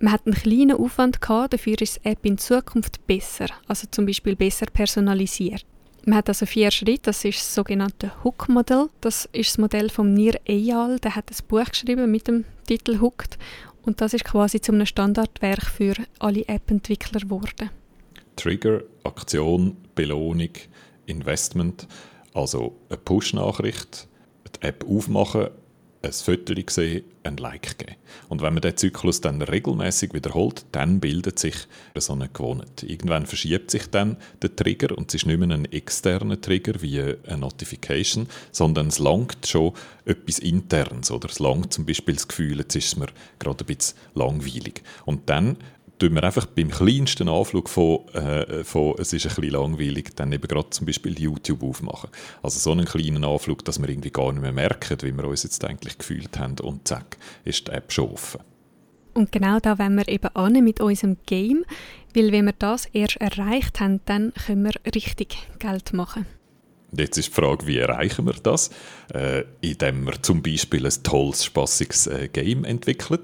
Man hat einen kleinen Aufwand gehabt, dafür ist die App in Zukunft besser, also zum Beispiel besser personalisiert. Man hat also vier Schritte, das ist das sogenannte Hook-Modell. Das ist das Modell von Nir Eyal, der hat ein Buch geschrieben mit dem Titel Hooked und das ist quasi zu einem Standardwerk für alle App-Entwickler geworden. Trigger, Aktion, Belohnung, Investment, also eine Push-Nachricht, die App aufmachen, ein Foto sehen, ein Like geben. Und wenn man den Zyklus dann regelmäßig wiederholt, dann bildet sich so eine Gewohnheit. Irgendwann verschiebt sich dann der Trigger und es ist nicht mehr ein externer Trigger wie eine Notification, sondern es langt schon etwas Internes oder es langt zum Beispiel das Gefühl, jetzt ist es mir gerade ein bisschen langweilig. Und dann tun wir einfach beim kleinsten Anflug von, äh, von es ist ein bisschen langweilig, dann eben gerade zum Beispiel YouTube aufmachen. Also so einen kleinen Anflug, dass wir irgendwie gar nicht mehr merken, wie wir uns jetzt eigentlich gefühlt haben und zack, ist die App schon offen. Und genau da wollen wir eben an mit unserem Game, weil wenn wir das erst erreicht haben, dann können wir richtig Geld machen. Jetzt ist die Frage, wie erreichen wir das? Äh, indem wir zum Beispiel ein tolles, spassiges äh, Game entwickeln.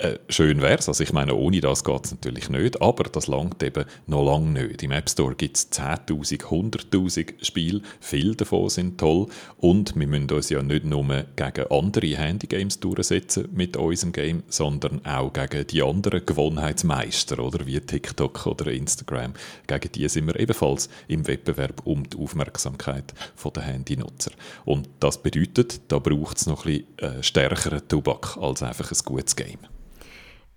Äh, schön wäre es, also ich meine, ohne das geht es natürlich nicht, aber das langt eben noch lange nicht. Im App Store gibt es 10'000, 100'000 Spiele, viele davon sind toll und wir müssen uns ja nicht nur gegen andere Handygames durchsetzen mit unserem Game, sondern auch gegen die anderen Gewohnheitsmeister, oder wie TikTok oder Instagram. Gegen die sind wir ebenfalls im Wettbewerb um die Aufmerksamkeit der Handynutzer. Und das bedeutet, da braucht es noch ein bisschen äh, stärkeren Tobak als einfach ein gutes Game.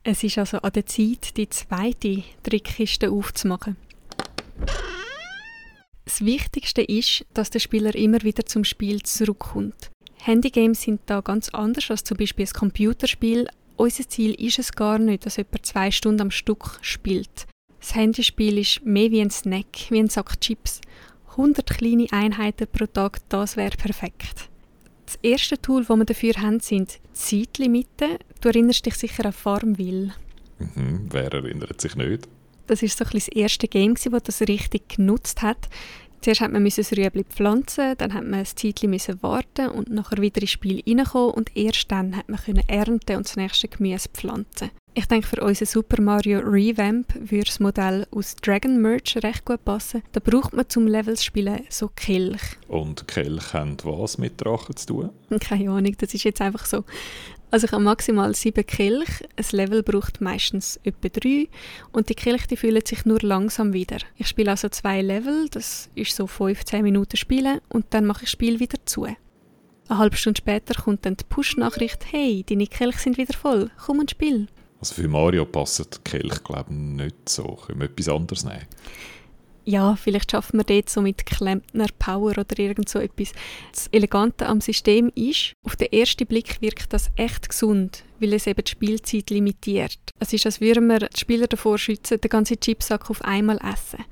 Es ist also an der Zeit, die zweite Trickkiste aufzumachen. Das Wichtigste ist, dass der Spieler immer wieder zum Spiel zurückkommt. Handygames sind da ganz anders als zum Beispiel ein Computerspiel. Unser Ziel ist es gar nicht, dass jemand zwei Stunden am Stück spielt. Das Handyspiel ist mehr wie ein Snack, wie ein Sack Chips. 100 kleine Einheiten pro Tag, das wäre perfekt. Das erste Tool, das wir dafür haben, sind Zeitlimiten. Du erinnerst dich sicher an Farmville. Mhm, wer erinnert sich nicht? Das war so das erste Game, das das richtig genutzt hat. Zuerst hat man das Rüebli pflanzen, dann hat man ein Zeitchen warten und nachher wieder ins Spiel reinkommen und erst dann hat man ernten und das nächste Gemüse pflanzen. Ich denke, für unseren Super Mario Revamp würde das Modell aus Dragon Merge recht gut passen. Da braucht man zum Levels spielen so Kelch. Und Kelch haben was mit Drachen zu tun? Keine Ahnung, das ist jetzt einfach so. Also ich habe maximal sieben Kelch. Ein Level braucht meistens etwa drei. Und die Kelch die fühlen sich nur langsam wieder. Ich spiele also zwei Level, das ist so 15 Minuten Spielen. Und dann mache ich das Spiel wieder zu. Eine halbe Stunde später kommt dann die Push-Nachricht, hey, deine Kelch sind wieder voll, komm ins Spiel. Also für Mario passt Kelch, glaube ich, nicht so. Können wir etwas anderes nehmen? Ja, vielleicht schaffen wir dort so mit Klempner Power oder irgend so etwas. Das Elegante am System ist, auf den ersten Blick wirkt das echt gesund, weil es eben die Spielzeit limitiert. Es ist, als würden wir die Spieler davor schützen, den ganzen Chipsack auf einmal essen.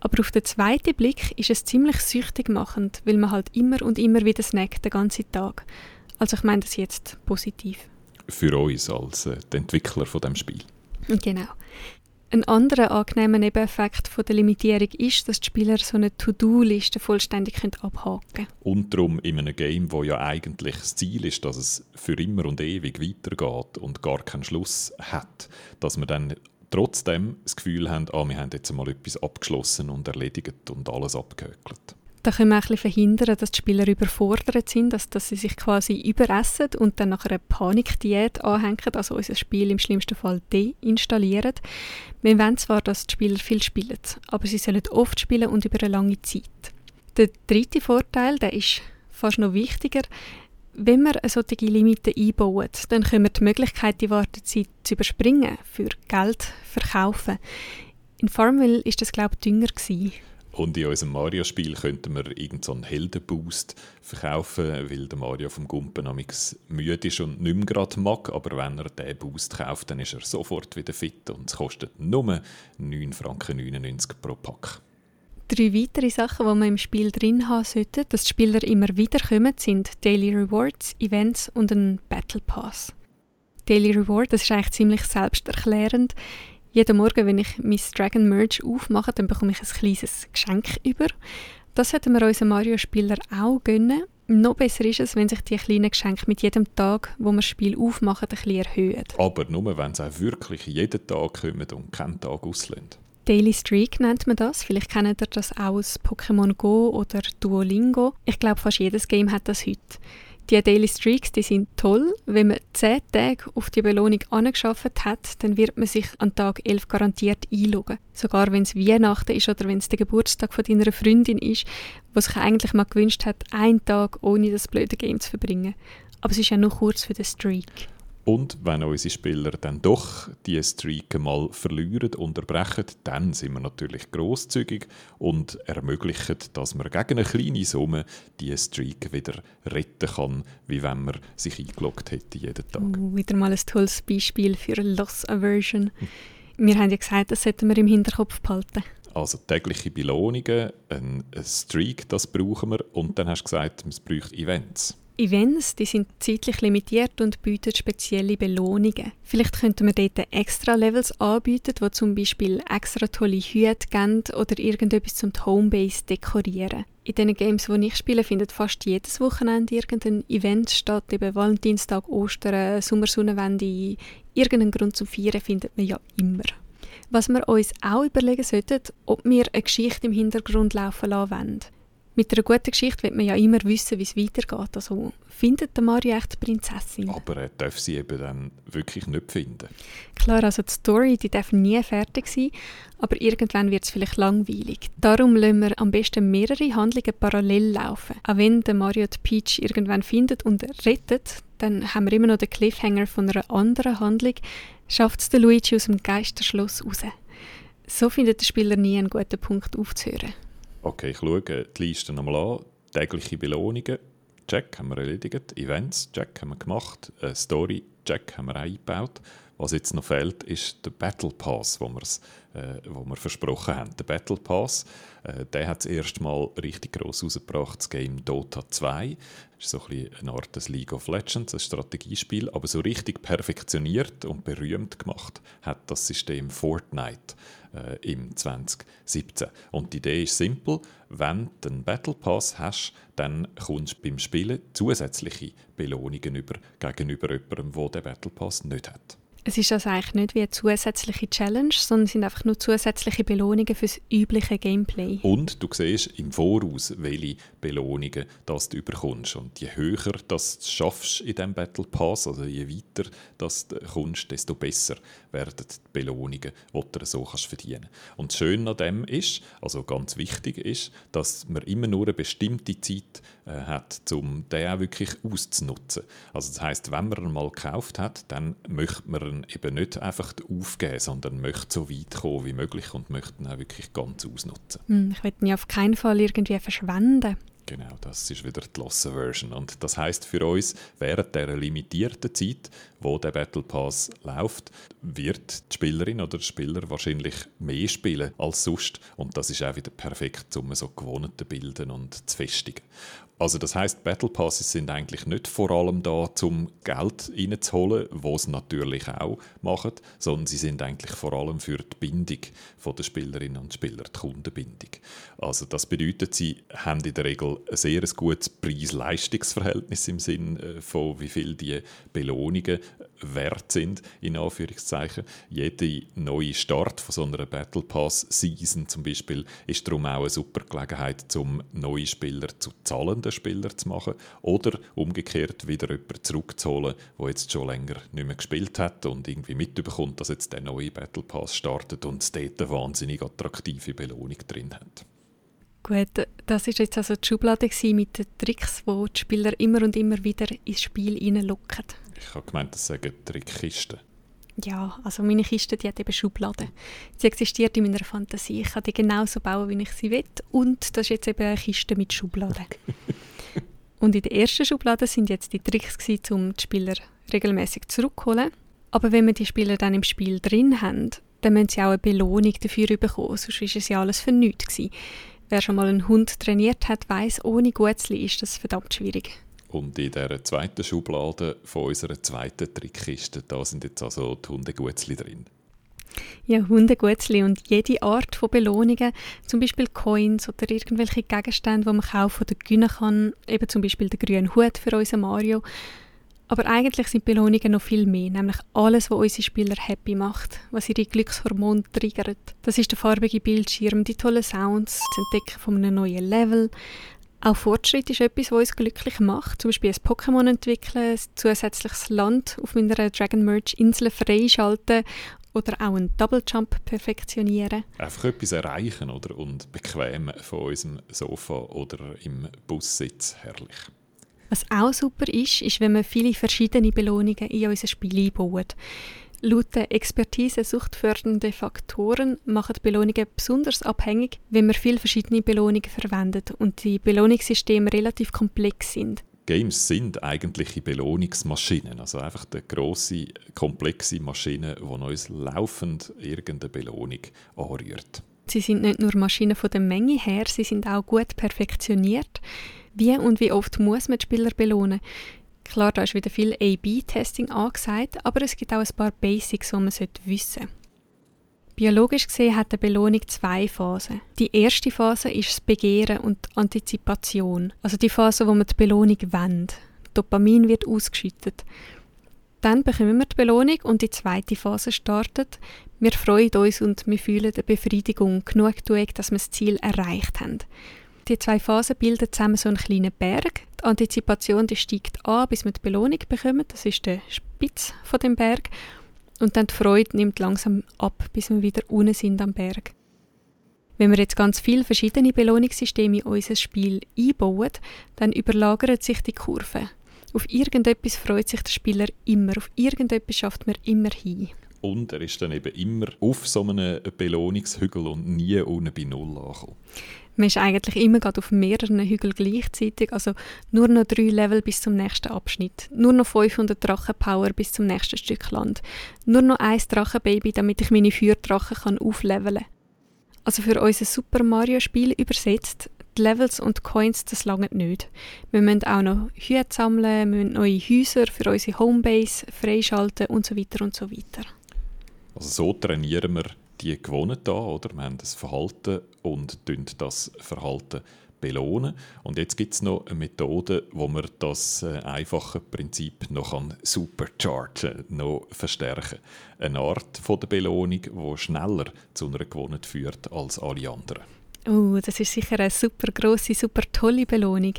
Aber auf den zweiten Blick ist es ziemlich süchtig machend, weil man halt immer und immer wieder snackt den ganzen Tag. Also ich meine das jetzt positiv für uns als äh, Entwickler von dem Spiel. Genau. Ein anderer angenehmer Nebeneffekt von der Limitierung ist, dass die Spieler so eine To-Do-Liste vollständig abhaken können. Und darum in einem Game, wo ja eigentlich das Ziel ist, dass es für immer und ewig weitergeht und gar keinen Schluss hat, dass wir dann trotzdem das Gefühl haben, ah, wir haben jetzt mal etwas abgeschlossen und erledigt und alles abgehökelt. Da können wir ein verhindern, dass die Spieler überfordert sind, dass, dass sie sich quasi überessen und dann nach einer Panikdiät anhängen, also unser Spiel im schlimmsten Fall deinstallieren. Wir wollen zwar, dass die Spieler viel spielen, aber sie sollen oft spielen und über eine lange Zeit. Der dritte Vorteil, der ist fast noch wichtiger, wenn wir solche Limite einbauen, dann können wir die Möglichkeit, die Wartezeit zu überspringen, für Geld verkaufen. In Farmville war das, glaube ich, dünner. Und in unserem Mario-Spiel könnten wir irgendeinen so Heldenboost verkaufen, weil der Mario vom Gumpen müde ist und nicht mehr gerade mag. Aber wenn er diesen Boost kauft, dann ist er sofort wieder fit und es kostet nur 9,99 Franken pro Pack. Drei weitere Sachen, die man im Spiel drin haben sollte, dass die Spieler immer wieder kommen, sind Daily Rewards, Events und ein Battle Pass. Daily Reward, das ist eigentlich ziemlich selbsterklärend jeden Morgen, wenn ich mein Dragon Merge aufmache, dann bekomme ich ein kleines Geschenk über. Das sollten wir unseren Mario-Spieler auch gönnen. Noch besser ist es, wenn sich die kleinen Geschenke mit jedem Tag, wo wir das Spiel aufmachen, ein bisschen erhöhen. Aber nur, wenn sie auch wirklich jeden Tag kommen und keinen Tag auslösen. Daily Streak nennt man das. Vielleicht kennt ihr das auch aus Pokémon Go oder Duolingo. Ich glaube, fast jedes Game hat das heute. Die Daily Streaks, die sind toll. Wenn man 10 Tage auf die Belohnung angeschafft hat, dann wird man sich an Tag 11 garantiert einloggen. Sogar wenn es Weihnachten ist oder wenn es der Geburtstag von deiner Freundin ist, was sich eigentlich mal gewünscht hat, einen Tag ohne das blöde Game zu verbringen. Aber es ist ja nur kurz für den Streak. Und wenn unsere Spieler dann doch die Streak mal verlieren, unterbrechen, dann sind wir natürlich großzügig und ermöglichen, dass man gegen eine kleine Summe die Streak wieder retten kann, wie wenn man sich eingeloggt hätte jeden Tag. Uh, wieder mal ein tolles Beispiel für Loss Aversion. Wir haben ja gesagt, das sollten wir im Hinterkopf behalten. Also tägliche Belohnungen, ein Streak, das brauchen wir. Und dann hast du gesagt, es braucht Events. Events die sind zeitlich limitiert und bieten spezielle Belohnungen. Vielleicht könnten wir dort extra Levels anbieten, wo zum Beispiel extra tolle Hüte geben oder irgendetwas zum Homebase dekorieren. In den Games, die ich spiele, findet fast jedes Wochenende irgendein Event statt. Eben Valentinstag, Ostern, Sommersonnenwende. Irgendeinen Grund zum Feiern findet man ja immer. Was wir uns auch überlegen sollten, ob wir eine Geschichte im Hintergrund laufen lassen wollen. Mit einer guten Geschichte wird man ja immer wissen, wie es weitergeht. Also findet der Mario echt die Prinzessin? Aber er darf sie eben dann wirklich nicht finden. Klar, also die Story die darf nie fertig sein, aber irgendwann wird es vielleicht langweilig. Darum lassen wir am besten mehrere Handlungen parallel laufen. Auch wenn der Mario die Peach irgendwann findet und rettet, dann haben wir immer noch den Cliffhanger von einer anderen Handlung, schafft es der Luigi aus dem Geisterschloss raus. So findet der Spieler nie einen guten Punkt aufzuhören. Okay, ich schaue die Liste nochmal an. Tägliche Belohnungen, check, haben wir erledigt. Events, check, haben wir gemacht. Eine Story, check, haben wir eingebaut. Was jetzt noch fehlt, ist der Battle Pass, wo, äh, wo wir versprochen haben. Der Battle Pass, äh, der hat das erste Mal richtig gross rausgebracht, das Game Dota 2. Das ist so ein eine Art des League of Legends, ein Strategiespiel, aber so richtig perfektioniert und berühmt gemacht hat das System Fortnite äh, im 2017. Und die Idee ist simpel, wenn du einen Battle Pass hast, dann kommst du beim Spielen zusätzliche Belohnungen über, gegenüber jemandem, der den Battle Pass nicht hat. Es ist also eigentlich nicht wie eine zusätzliche Challenge, sondern sind einfach nur zusätzliche Belohnungen für das übliche Gameplay. Und du siehst im Voraus, welche Belohnungen das du bekommst. Und je höher das du schaffst in diesem Battle Pass, also je weiter das du kommst, desto besser werden die Belohnungen, die du so kannst verdienen Und das Schöne an dem ist, also ganz wichtig ist, dass man immer nur eine bestimmte Zeit hat, um den auch wirklich auszunutzen. Also das heißt, wenn man ihn mal gekauft hat, dann möchte man ihn eben nicht einfach aufgeben, sondern möchte so weit kommen wie möglich und möchte ihn auch wirklich ganz ausnutzen. Hm, ich möchte ihn auf keinen Fall irgendwie verschwenden. Genau, das ist wieder die Losse Version. Und das heißt für uns, während der limitierten Zeit, wo der Battle Pass läuft, wird die Spielerin oder der Spieler wahrscheinlich mehr spielen als sonst. Und das ist auch wieder perfekt, um so Gewohnheiten bilden und zu festigen. Also das heißt, Battle Passes sind eigentlich nicht vor allem da, um Geld reinzuholen, was sie natürlich auch machen, sondern sie sind eigentlich vor allem für die Bindung der Spielerinnen und Spieler, die Kundenbindung. Also das bedeutet, sie haben in der Regel ein sehr gutes Preis-Leistungs-Verhältnis im Sinn äh, von wie viel die Belohnungen wert sind, in Anführungszeichen. Jede neue Start von so einer Battle Pass Season zum Beispiel ist darum auch eine super Gelegenheit, um neue Spieler zu zahlenden Spieler zu machen oder umgekehrt wieder jemanden zurückzuholen, der jetzt schon länger nicht mehr gespielt hat und irgendwie mitbekommt, dass jetzt der neue Battle Pass startet und dort eine wahnsinnig attraktive Belohnung drin hat. Gut, das ist jetzt also die Schublade mit den Tricks, die die Spieler immer und immer wieder ins Spiel hineinlocken. Ich habe gemeint, das sagen Trickkisten. Ja, also meine Kiste die hat eben Schubladen. Sie existiert in meiner Fantasie. Ich kann die genauso bauen, wie ich sie will. Und das ist jetzt eben eine Kiste mit Schubladen. und in der ersten Schublade sind jetzt die Tricks gewesen, um die Spieler regelmäßig zurückzuholen. Aber wenn wir die Spieler dann im Spiel drin haben, dann müssen sie auch eine Belohnung dafür bekommen, sonst war es ja alles für nichts gewesen. Wer schon mal einen Hund trainiert hat, weiß, ohne Gutzli ist das verdammt schwierig. Und in der zweiten Schublade von unserer zweiten Trickkiste, da sind jetzt also die Hundegutzli drin. Ja, Hundegutzli und jede Art von Belohnungen, zum Beispiel Coins oder irgendwelche Gegenstände, die man kaufen oder gewinnen kann, eben zum Beispiel der grüne Hut für unseren Mario. Aber eigentlich sind Belohnungen noch viel mehr, nämlich alles, was unsere Spieler happy macht, was ihre Glückshormone triggert. Das ist der farbige Bildschirm, die tollen Sounds, das Entdecken von einem neuen Level, auch Fortschritt ist etwas, was uns glücklich macht. Zum Beispiel ein Pokémon entwickeln, ein zusätzliches Land auf meiner Dragon Merge Insel freischalten oder auch einen Double Jump perfektionieren. Einfach etwas erreichen oder? und bequem von unserem Sofa oder im Bussitz. Herrlich. Was auch super ist, ist, wenn man viele verschiedene Belohnungen in unser Spiel einbaut. Laut der Expertise suchtfördernde Faktoren machen Belohnungen besonders abhängig, wenn man viele verschiedene Belohnungen verwendet und die Belohnungssysteme relativ komplex sind. Games sind eigentliche Belohnungsmaschinen. Also einfach eine grosse, komplexe Maschine, die uns laufend irgendeine Belohnung anrührt. Sie sind nicht nur Maschinen von der Menge her, sie sind auch gut perfektioniert. Wie und wie oft muss man die Spieler belohnen? Klar, da ist wieder viel A-B-Testing angesagt, aber es gibt auch ein paar Basics, die man wissen sollte. Biologisch gesehen hat eine Belohnung zwei Phasen. Die erste Phase ist das Begehren und die Antizipation, also die Phase, wo man die Belohnung wendet. Dopamin wird ausgeschüttet. Dann bekommen wir die Belohnung und die zweite Phase startet. Wir freuen uns und wir fühlen eine Befriedigung, Genugtuung, dass wir das Ziel erreicht haben. Die zwei Phasen bilden zusammen so einen kleinen Berg. Die Antizipation die steigt an, bis wir die Belohnung bekommen. Das ist der Spitz von dem Berg. Und dann die Freude nimmt langsam ab, bis wir wieder unten sind am Berg. Wenn wir jetzt ganz viele verschiedene Belohnungssysteme in unser Spiel einbauen, dann überlagert sich die Kurve. Auf irgendetwas freut sich der Spieler immer, auf irgendetwas schafft man immer hin. Und er ist dann eben immer auf so einem Belohnungshügel und nie unten bei Null angekommen. Man ist eigentlich immer gerade auf mehreren Hügeln gleichzeitig, also nur noch drei Level bis zum nächsten Abschnitt, nur noch 500 Drachenpower bis zum nächsten Stück Land, nur noch ein Drachenbaby, damit ich meine Feuerdrachen kann aufleveln Also für unser Super Mario Spiel übersetzt, die Levels und Coins, das langt nicht. Wir müssen auch noch Hüte sammeln, müssen neue Häuser für unsere Homebase freischalten und so weiter und so weiter. Also so trainieren wir die gewonnen da, oder? Wir haben das Verhalten und das Verhalten belohnen. Und jetzt gibt es noch eine Methode, wo man das äh, einfache Prinzip noch an superchargen, noch verstärken. Eine Art von der Belohnung, die schneller zu einer Gewohnheit führt als alle anderen. Oh, das ist sicher eine super grosse, super tolle Belohnung.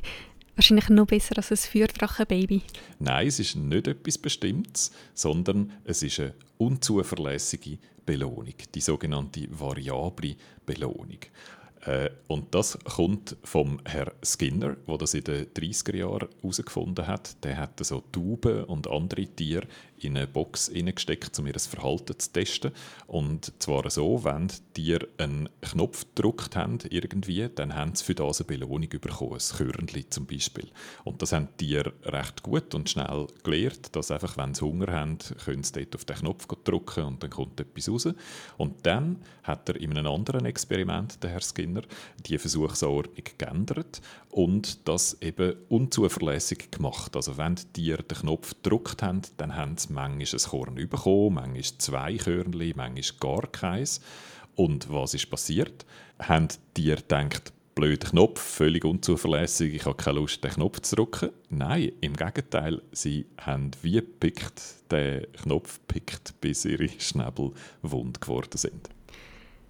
Wahrscheinlich noch besser als ein Feuerdrachenbaby. Nein, es ist nicht etwas Bestimmtes, sondern es ist eine unzuverlässige Belohnung, die sogenannte variable Belohnung. Äh, und das kommt vom Herr Skinner, der das in den 30er Jahren herausgefunden hat. Der hat so Tauben und andere Tiere in eine Box hineingesteckt, um ihr Verhalten zu testen. Und zwar so, wenn die einen Knopf gedrückt haben, irgendwie, dann haben sie für das eine Belohnung bekommen, ein Körnchen zum Beispiel. Und das haben die recht gut und schnell gelernt, dass einfach, wenn sie Hunger haben, können sie dort auf den Knopf drücken und dann kommt etwas raus. Und dann hat er in einem anderen Experiment, der Herr Skinner, die Versuchsanordnung geändert und das eben unzuverlässig gemacht. Also wenn die den Knopf gedrückt haben, dann haben manchmal ein Korn bekommen, manchmal zwei Körnchen, manchmal gar keins. Und was ist passiert? Haben die gedacht, blöder Knopf, völlig unzuverlässig, ich habe keine Lust, den Knopf zu drücken. Nein, im Gegenteil, sie haben wie pickt den Knopf pickt, bis ihre Schnäbel wund geworden sind.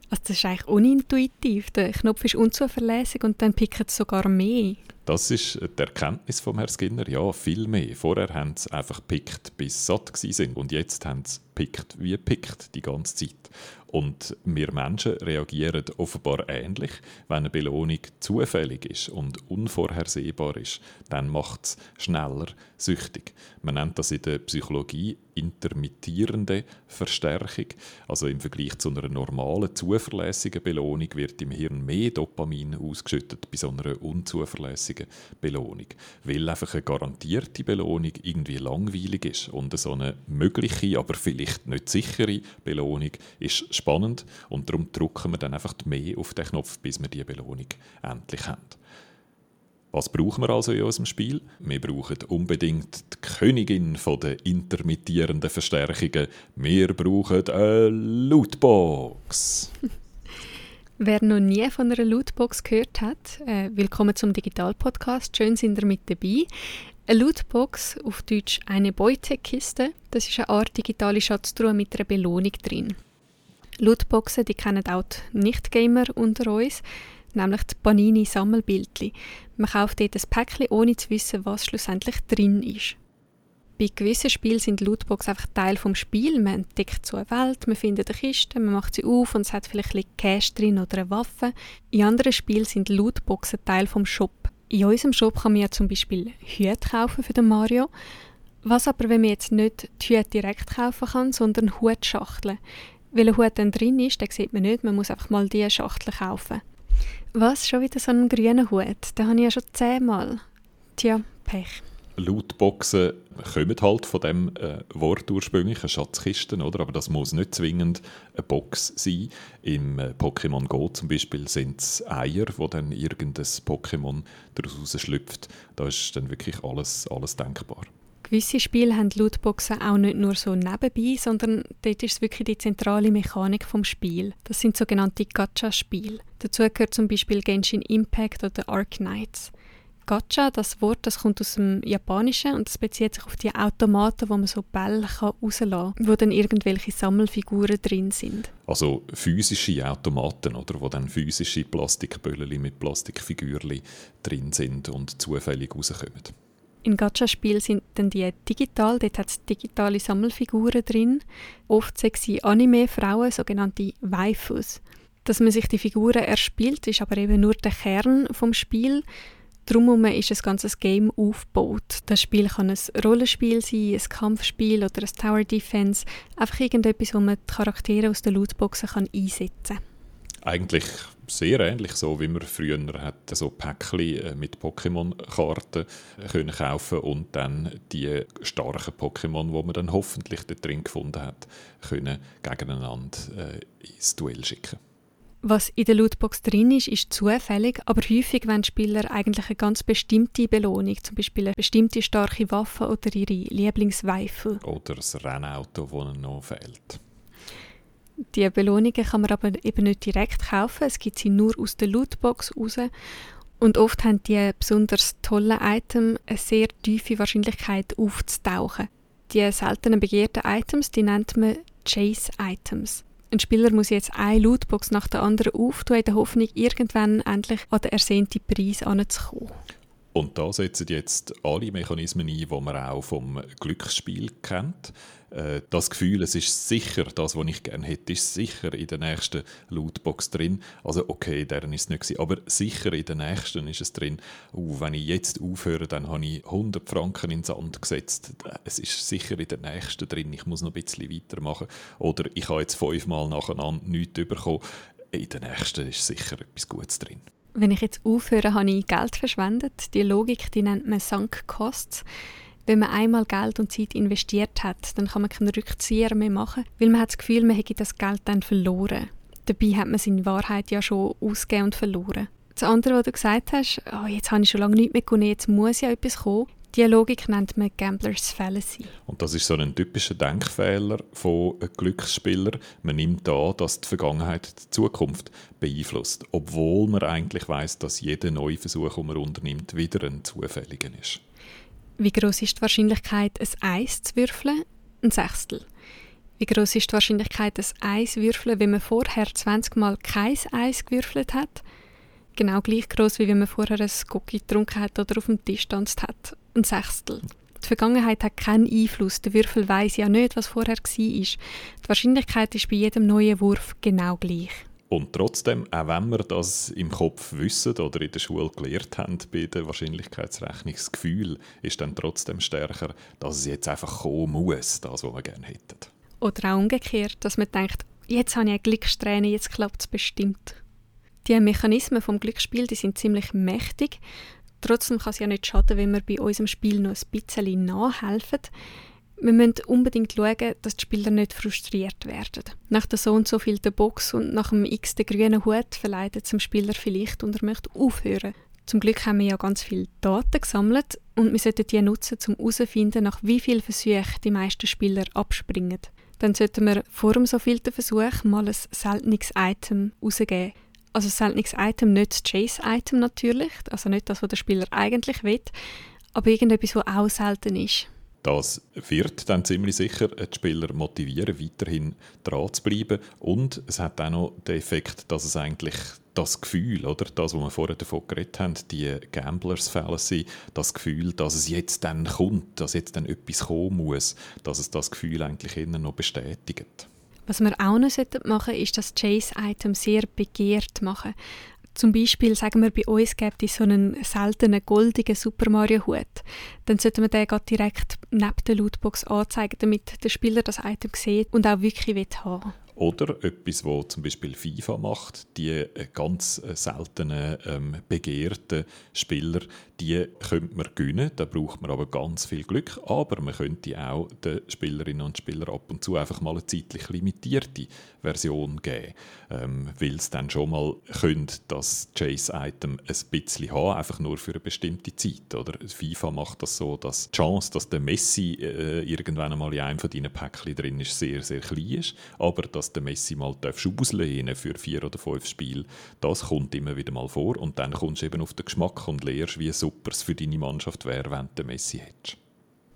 Also das ist eigentlich unintuitiv. Der Knopf ist unzuverlässig und dann pickt es sogar mehr. Das ist die Erkenntnis vom Herrn Skinner. Ja, viel mehr. Vorher haben sie einfach pickt, bis sie satt sind und jetzt haben sie pickt wie pickt die ganze Zeit. Und wir Menschen reagieren offenbar ähnlich. Wenn eine Belohnung zufällig ist und unvorhersehbar ist, dann macht es schneller süchtig. Man nennt das in der Psychologie intermittierende Verstärkung. Also im Vergleich zu einer normalen, zuverlässigen Belohnung wird im Hirn mehr Dopamin ausgeschüttet bei so einer unzuverlässigen Belohnung. Weil einfach eine garantierte Belohnung irgendwie langweilig ist und so eine mögliche, aber vielleicht nicht sichere Belohnung ist spannend und darum drücken wir dann einfach mehr auf den Knopf, bis wir die Belohnung endlich haben. Was brauchen wir also in unserem Spiel? Wir brauchen unbedingt die Königin der intermittierenden Verstärkungen. Wir brauchen eine Lootbox. Wer noch nie von einer Lootbox gehört hat, äh, willkommen zum Digital-Podcast. Schön sind ihr mit dabei. Eine Lootbox, auf Deutsch eine Beutekiste, das ist eine Art digitale Schatztruhe mit einer Belohnung drin. Lootboxen, die kennen auch die Nicht-Gamer unter uns, nämlich die Panini-Sammelbildchen. Man kauft dort ein Päckchen, ohne zu wissen, was schlussendlich drin ist. Bei gewissen Spielen sind Lootboxen einfach Teil des Spiels. Man entdeckt so eine Welt, man findet eine Kiste, man macht sie auf und es hat vielleicht ein Cash drin oder eine Waffe. In anderen Spielen sind Lootboxen Teil des Shop. In unserem Shop kann man ja zum Beispiel Hüte kaufen für den Mario. Was aber, wenn man jetzt nicht die Hüte direkt kaufen kann, sondern Hutschachteln. Weil ein Hut dann drin ist, den sieht man nicht, man muss einfach mal diese Schachtel kaufen. Was, schon wieder so einen grünen Hut? Den habe ich ja schon zehnmal. Tja, Pech. Lootboxen kommen halt von dem äh, Wort ursprünglich, Schatzkisten, oder? aber das muss nicht zwingend eine Box sein. Im äh, Pokémon Go zum Beispiel sind es Eier, wo dann irgendein Pokémon daraus schlüpft. Da ist dann wirklich alles, alles denkbar. Gewisse Spiele haben Lootboxen auch nicht nur so nebenbei, sondern dort ist es wirklich die zentrale Mechanik vom Spiel. Das sind sogenannte Gacha-Spiele. Dazu gehört zum Beispiel Genshin Impact oder Ark Knights. Gacha, das Wort, das kommt aus dem Japanischen und das bezieht sich auf die Automaten, wo man so Bälle rauslassen kann, wo dann irgendwelche Sammelfiguren drin sind. Also physische Automaten, oder, wo dann physische Plastikböllchen mit Plastikfigürchen drin sind und zufällig rauskommen. In Gacha-Spielen sind dann die digital, dort hat es digitale Sammelfiguren drin. Oft sexy Anime-Frauen, sogenannte Waifus. Dass man sich die Figuren erspielt, ist aber eben nur der Kern vom Spiel. Darum ist ein ganzes Game aufgebaut. Das Spiel kann ein Rollenspiel sein, ein Kampfspiel oder ein Tower Defense. Einfach irgendetwas, wo man die Charaktere aus den Lootboxen einsetzen kann. Eigentlich sehr ähnlich, so wie man früher hat so Päckchen äh, mit Pokémon-Karten können kaufen und dann die starken Pokémon, die man dann hoffentlich da drin gefunden hat, können gegeneinander äh, ins Duell schicken. Was in der Lootbox drin ist, ist zufällig, aber häufig wollen Spieler eigentlich eine ganz bestimmte Belohnung, zum Beispiel eine bestimmte starke Waffe oder ihre Lieblingsweife. Oder das Rennauto, das ihnen noch fehlt. Die Belohnungen kann man aber eben nicht direkt kaufen, es gibt sie nur aus der Lootbox raus. Und oft haben die besonders tollen Items eine sehr tiefe Wahrscheinlichkeit aufzutauchen. Die seltenen begehrten Items, die nennt man Chase-Items. Ein Spieler muss jetzt eine Lootbox nach der anderen auftun, in der Hoffnung, irgendwann endlich an den ersehnten Preis anzukommen. Und da setzen jetzt alle Mechanismen ein, die man auch vom Glücksspiel kennt. Äh, das Gefühl, es ist sicher, das, was ich gerne hätte, ist sicher in der nächsten Lootbox drin. Also okay, deren ist es nicht gewesen, aber sicher in der nächsten ist es drin. Uh, wenn ich jetzt aufhöre, dann habe ich 100 Franken ins Sand gesetzt. Es ist sicher in der nächsten drin, ich muss noch ein bisschen weitermachen. Oder ich habe jetzt fünfmal nacheinander nichts bekommen. In der nächsten ist sicher etwas Gutes drin. Wenn ich jetzt aufhöre, habe ich Geld verschwendet. Die Logik, die nennt man Sunk Costs wenn man einmal Geld und Zeit investiert hat, dann kann man keinen Rückzieher mehr machen, weil man hat das Gefühl, man hätte das Geld dann verloren. Dabei hat man in Wahrheit ja schon ausgegeben und verloren. Das andere, was du gesagt hast, oh, jetzt habe ich schon lange nichts mehr gewonnen, jetzt muss ja etwas kommen, die Logik nennt man Gamblers Fallacy. Und das ist so ein typischer Denkfehler von Glücksspielern. Man nimmt an, dass die Vergangenheit die Zukunft beeinflusst, obwohl man eigentlich weiß, dass jeder neue Versuch, den man unternimmt, wieder ein zufälliger ist. Wie groß ist die Wahrscheinlichkeit, ein Eis zu würfeln? Ein Sechstel. Wie groß ist die Wahrscheinlichkeit, ein Eis zu würfeln, wenn man vorher 20 Mal kein Eis gewürfelt hat? Genau gleich groß, wie wenn man vorher ein Cookie getrunken hat oder auf dem Tisch tanzt hat. Ein Sechstel. Die Vergangenheit hat keinen Einfluss. Der Würfel weiß ja nicht, was vorher war. Die Wahrscheinlichkeit ist bei jedem neuen Wurf genau gleich. Und trotzdem, auch wenn wir das im Kopf wissen oder in der Schule gelernt haben bei der Wahrscheinlichkeitsrechnung, das Gefühl ist dann trotzdem stärker, dass es jetzt einfach kommen muss, das, was wir gerne hätten. Oder auch umgekehrt, dass man denkt, jetzt habe ich eine Glückssträhne, jetzt klappt es bestimmt. Die Mechanismen vom Glücksspiel die sind ziemlich mächtig. Trotzdem kann es ja nicht schaden, wenn wir bei unserem Spiel noch ein bisschen nachhelfen. Wir müssen unbedingt schauen, dass die Spieler nicht frustriert werden. Nach der so und so viel der Box und nach dem x der grünen Hut verleitet dem Spieler vielleicht und er möchte aufhören. Zum Glück haben wir ja ganz viele Daten gesammelt und wir sollten die nutzen, um herauszufinden, nach wie vielen Versuchen die meisten Spieler abspringen. Dann sollten wir vor dem so vielten Versuch mal ein seltenes Item rausgeben. Also seltenes Item, nicht das Chase-Item natürlich, also nicht das, was der Spieler eigentlich will, aber irgendetwas, was auch selten ist. Das wird dann ziemlich sicher die Spieler motivieren, weiterhin dran zu bleiben. Und es hat auch noch den Effekt, dass es eigentlich das Gefühl, oder das, was wir vorher davon geredet haben, die Gamblers Fallacy, das Gefühl, dass es jetzt dann kommt, dass jetzt dann etwas kommen muss, dass es das Gefühl eigentlich immer noch bestätigt. Was wir auch noch machen sollten, ist das Chase-Item sehr begehrt machen. Zum Beispiel sagen wir, bei uns gibt es so einen seltenen goldigen Super Mario Hut. Dann sollten wir den direkt neben der Lootbox anzeigen, damit der Spieler das Item sieht und auch wirklich will haben. Oder etwas, wo zum Beispiel FIFA macht, die äh, ganz äh, seltenen, ähm, begehrten Spieler, die könnte man gewinnen. Da braucht man aber ganz viel Glück. Aber man könnte auch den Spielerinnen und Spielern ab und zu einfach mal eine zeitlich limitierte Version geben. Ähm, weil es dann schon mal könnte, das Chase-Item ein bisschen haben, einfach nur für eine bestimmte Zeit. Oder FIFA macht das so, dass die Chance, dass der Messi äh, irgendwann einmal in einem von deinen Päckchen drin ist, sehr, sehr klein ist. Aber dass der Messi mal auslehnen für vier oder fünf Spiele, das kommt immer wieder mal vor. Und dann kommst du eben auf den Geschmack und lernst, wie super es für deine Mannschaft wäre, wenn du Messi hättest.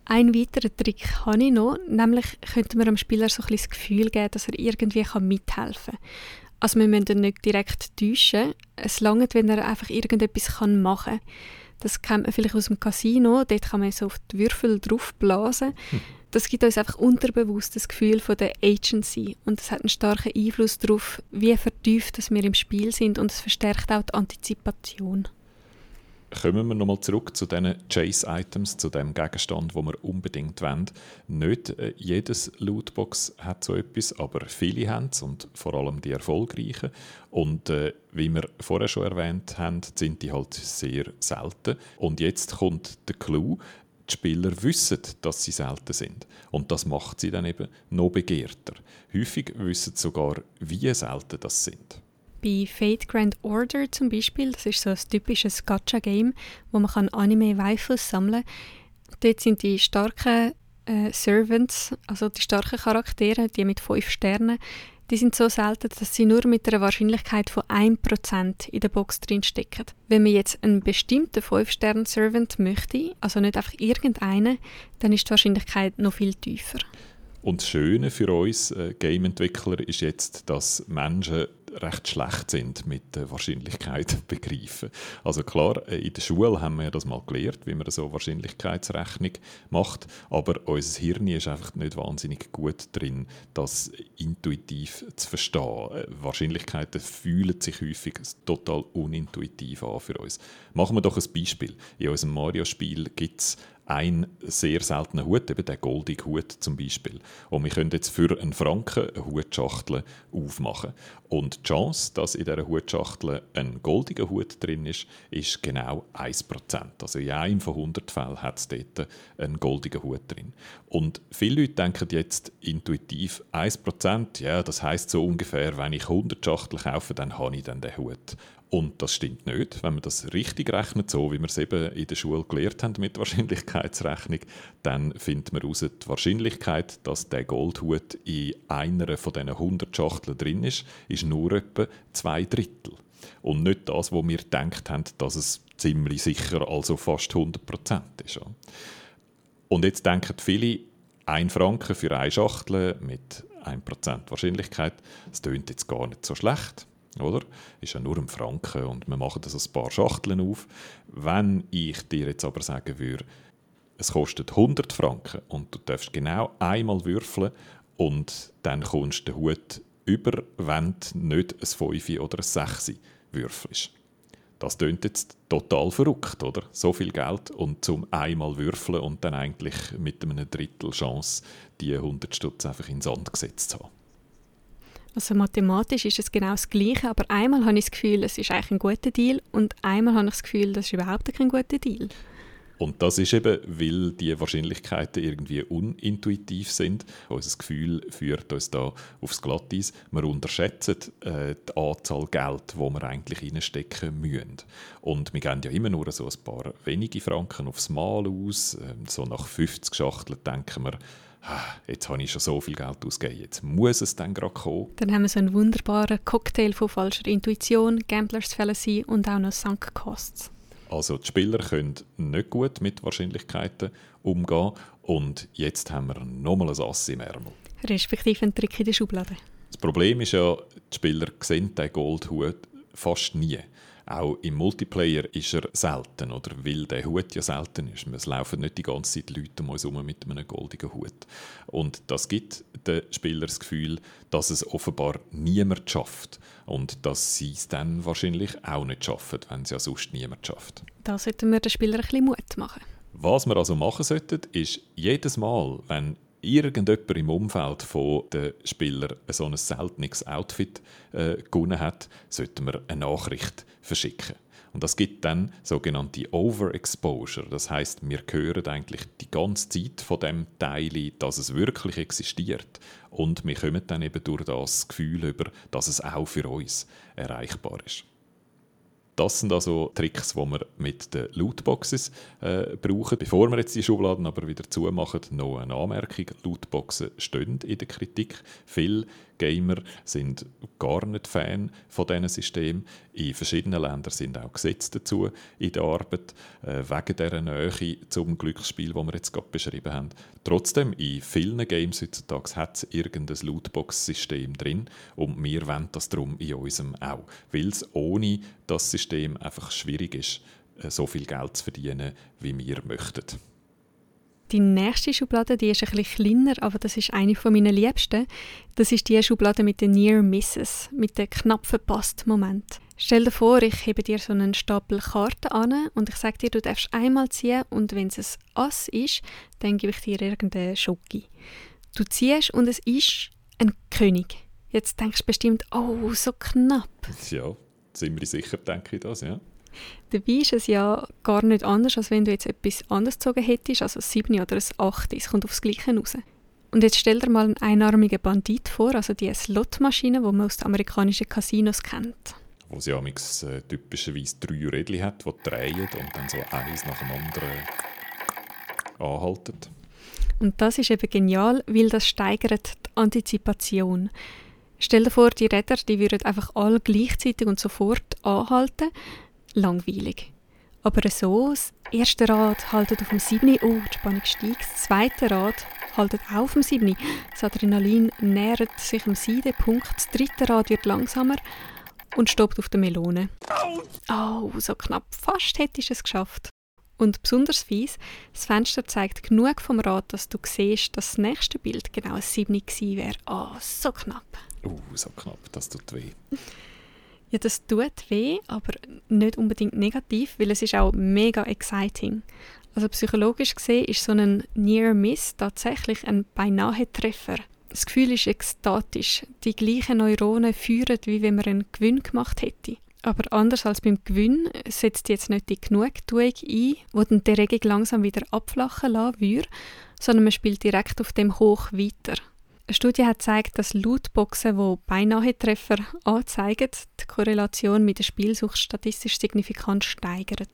Ein weiterer Trick habe ich noch, nämlich könnte man dem Spieler so ein bisschen das Gefühl geben, dass er irgendwie mithelfen kann. Also wir müssen ihn nicht direkt täuschen. Es langt, wenn er einfach irgendetwas machen kann. Das kennt man vielleicht aus dem Casino. Dort kann man so auf die Würfel draufblasen. Hm. Das gibt uns einfach unterbewusst das Gefühl von der Agency und das hat einen starken Einfluss darauf, wie vertieft dass wir im Spiel sind und es verstärkt auch die Antizipation kommen wir nochmal zurück zu diesen Chase-Items, zu dem Gegenstand, wo wir unbedingt wollen. Nicht äh, jedes Lootbox hat so etwas, aber viele haben es und vor allem die erfolgreichen. Und äh, wie wir vorher schon erwähnt haben, sind die halt sehr selten. Und jetzt kommt der Clou, die Spieler wissen, dass sie selten sind. Und das macht sie dann eben noch begehrter. Häufig wissen sie sogar, wie selten das sind. Bei Fate Grand Order zum Beispiel, das ist so ein typisches Gacha-Game, wo man Anime-Waifus sammeln kann. Dort sind die starken äh, Servants, also die starken Charaktere, die mit fünf Sternen, die sind so selten, dass sie nur mit einer Wahrscheinlichkeit von 1% in der Box drin stecken. Wenn man jetzt einen bestimmten 5-Stern-Servant möchte, also nicht einfach irgendeinen, dann ist die Wahrscheinlichkeit noch viel tiefer. Und das Schöne für uns äh, Game-Entwickler ist jetzt, dass Menschen recht schlecht sind mit der Wahrscheinlichkeit begreifen. Also klar, äh, in der Schule haben wir das mal gelernt, wie man so Wahrscheinlichkeitsrechnung macht, aber unser Hirn ist einfach nicht wahnsinnig gut drin, das intuitiv zu verstehen. Äh, Wahrscheinlichkeiten fühlen sich häufig total unintuitiv an für uns. Machen wir doch ein Beispiel. In unserem Mario-Spiel gibt es ein sehr seltener Hut, eben der goldige Hut zum Beispiel. Und wir können jetzt für einen Franken eine Hutschachtel aufmachen. Und die Chance, dass in dieser Hutschachtel ein goldiger Hut drin ist, ist genau 1%. Also in einem von 100 Fällen hat es dort einen goldigen Hut drin. Und viele Leute denken jetzt intuitiv, 1%, ja, das heißt so ungefähr, wenn ich 100 Schachteln kaufe, dann habe ich dann den Hut. Und das stimmt nicht. Wenn man das richtig rechnet, so wie wir es eben in der Schule gelernt haben mit Wahrscheinlichkeitsrechnung, dann findet man heraus, die Wahrscheinlichkeit, dass der Goldhut in einer von diesen 100 Schachteln drin ist, ist nur etwa zwei Drittel. Und nicht das, wo wir gedacht haben, dass es ziemlich sicher, also fast 100 Prozent ist. Und jetzt denken viele, ein Franken für eine Schachtel mit 1% Wahrscheinlichkeit, das tönt jetzt gar nicht so schlecht oder? Ist ja nur ein Franken und wir machen das ein paar Schachteln auf. Wenn ich dir jetzt aber sagen würde, es kostet 100 Franken und du darfst genau einmal würfeln und dann kommst du den Hut über, wenn du nicht ein 5 oder ein 6 würfelst. Das klingt jetzt total verrückt, oder? So viel Geld und zum einmal würfeln und dann eigentlich mit einem Drittel Chance die 100 Stutz einfach in den Sand gesetzt zu haben. Also mathematisch ist es genau das Gleiche, aber einmal habe ich das Gefühl, es ist eigentlich ein guter Deal und einmal habe ich das Gefühl, das ist überhaupt kein guter Deal. Und das ist eben, weil die Wahrscheinlichkeiten irgendwie unintuitiv sind. Unser Gefühl führt uns da aufs Glatteis. Wir unterschätzen äh, die Anzahl Geld, wo wir eigentlich reinstecken müssen. Und wir geben ja immer nur so ein paar wenige Franken aufs Mal aus. Ähm, so nach 50 Schachteln denken wir, jetzt habe ich schon so viel Geld ausgegeben, jetzt muss es dann gerade kommen. Dann haben wir so einen wunderbaren Cocktail von falscher Intuition, Gamblers Fallacy und auch noch Sunk Costs. Also die Spieler können nicht gut mit Wahrscheinlichkeiten umgehen und jetzt haben wir nochmal ein Ass im Ärmel. Respektive einen Trick in der Schublade. Das Problem ist ja, die Spieler sehen den Goldhut fast nie. Auch im Multiplayer ist er selten, oder? Weil der Hut ja selten ist. Es laufen nicht die ganze Zeit Leute um uns herum mit einem goldigen Hut. Und das gibt den Spielern das Gefühl, dass es offenbar niemand schafft. Und dass sie es dann wahrscheinlich auch nicht schaffen, wenn es ja sonst niemand schafft. Da sollten wir den Spielern ein bisschen Mut machen. Was wir also machen sollten, ist jedes Mal, wenn irgendjemand im Umfeld der Spieler so ein seltenes Outfit äh, gewonnen hat, sollten wir eine Nachricht verschicken. Und das gibt dann sogenannte Overexposure. Das heißt, wir hören eigentlich die ganze Zeit von dem Teil, dass es wirklich existiert. Und wir kommen dann eben durch das Gefühl über, dass es auch für uns erreichbar ist. Das sind also Tricks, die wir mit den Lootboxes äh, brauchen. Bevor wir jetzt die Schubladen aber wieder zumachen, noch eine Anmerkung. Lootboxen stehen in der Kritik. Viele Gamer sind gar nicht Fan von diesen Systemen. In verschiedenen Ländern sind auch Gesetze dazu in der Arbeit, äh, wegen dieser Nähe zum Glücksspiel, das wir jetzt gerade beschrieben haben. Trotzdem, in vielen Games heutzutage hat es irgendein Lootbox-System drin und wir wollen das darum in unserem auch, weil es ohne das System einfach schwierig ist, äh, so viel Geld zu verdienen, wie wir möchten. Die nächste Schublade, die ist ein bisschen kleiner, aber das ist eine von meinen liebsten. Das ist die Schublade mit den Near Misses, mit den knapp verpassten Moment. Stell dir vor, ich hebe dir so einen Stapel Karten an und ich sage dir, du darfst einmal ziehen und wenn es ein Ass ist, dann gebe ich dir irgendeine Schoki. Du ziehst und es ist ein König. Jetzt denkst du bestimmt, oh, so knapp. Ja, ziemlich sicher denke ich das, ja. Dabei ist es ja gar nicht anders, als wenn du jetzt etwas anderes gezogen hättest, also ein 7 oder ein 8. Es kommt aufs Gleiche raus. Und jetzt stell dir mal einen einarmigen Bandit vor, also die Slotmaschine, die man aus den amerikanischen Casinos kennt. Wo sie amix, äh, typischerweise drei Rädchen hat, die drehen und dann so eins nach dem anderen anhalten. Und das ist eben genial, weil das steigert die Antizipation. Stell dir vor, die Räder die würden einfach alle gleichzeitig und sofort anhalten langweilig. Aber so, das erste Rad haltet auf dem 7. Oh, die Spannung steigt. Das zweite Rad haltet auch auf dem 7. Das Adrenalin nähert sich am Seidenpunkt. Das dritte Rad wird langsamer und stoppt auf der Melone. Oh, so knapp. Fast hättest du es geschafft. Und besonders fies, das Fenster zeigt genug vom Rad, dass du siehst, dass das nächste Bild genau ein 7 gewesen wäre. Oh, so knapp. Oh, so knapp, das tut weh. Ja, das tut weh, aber nicht unbedingt negativ, weil es ist auch mega exciting. Also psychologisch gesehen ist so ein Near Miss tatsächlich ein beinahe Treffer. Das Gefühl ist ekstatisch. Die gleichen Neuronen führen, wie wenn man einen Gewinn gemacht hätte. Aber anders als beim Gewinn setzt jetzt nicht die Genugtuung ein, die dann die Regung langsam wieder abflachen lassen würde, sondern man spielt direkt auf dem Hoch weiter. Eine Studie hat gezeigt, dass Lootboxen, die Beinahe-Treffer anzeigen, die Korrelation mit der Spielsucht statistisch signifikant steigern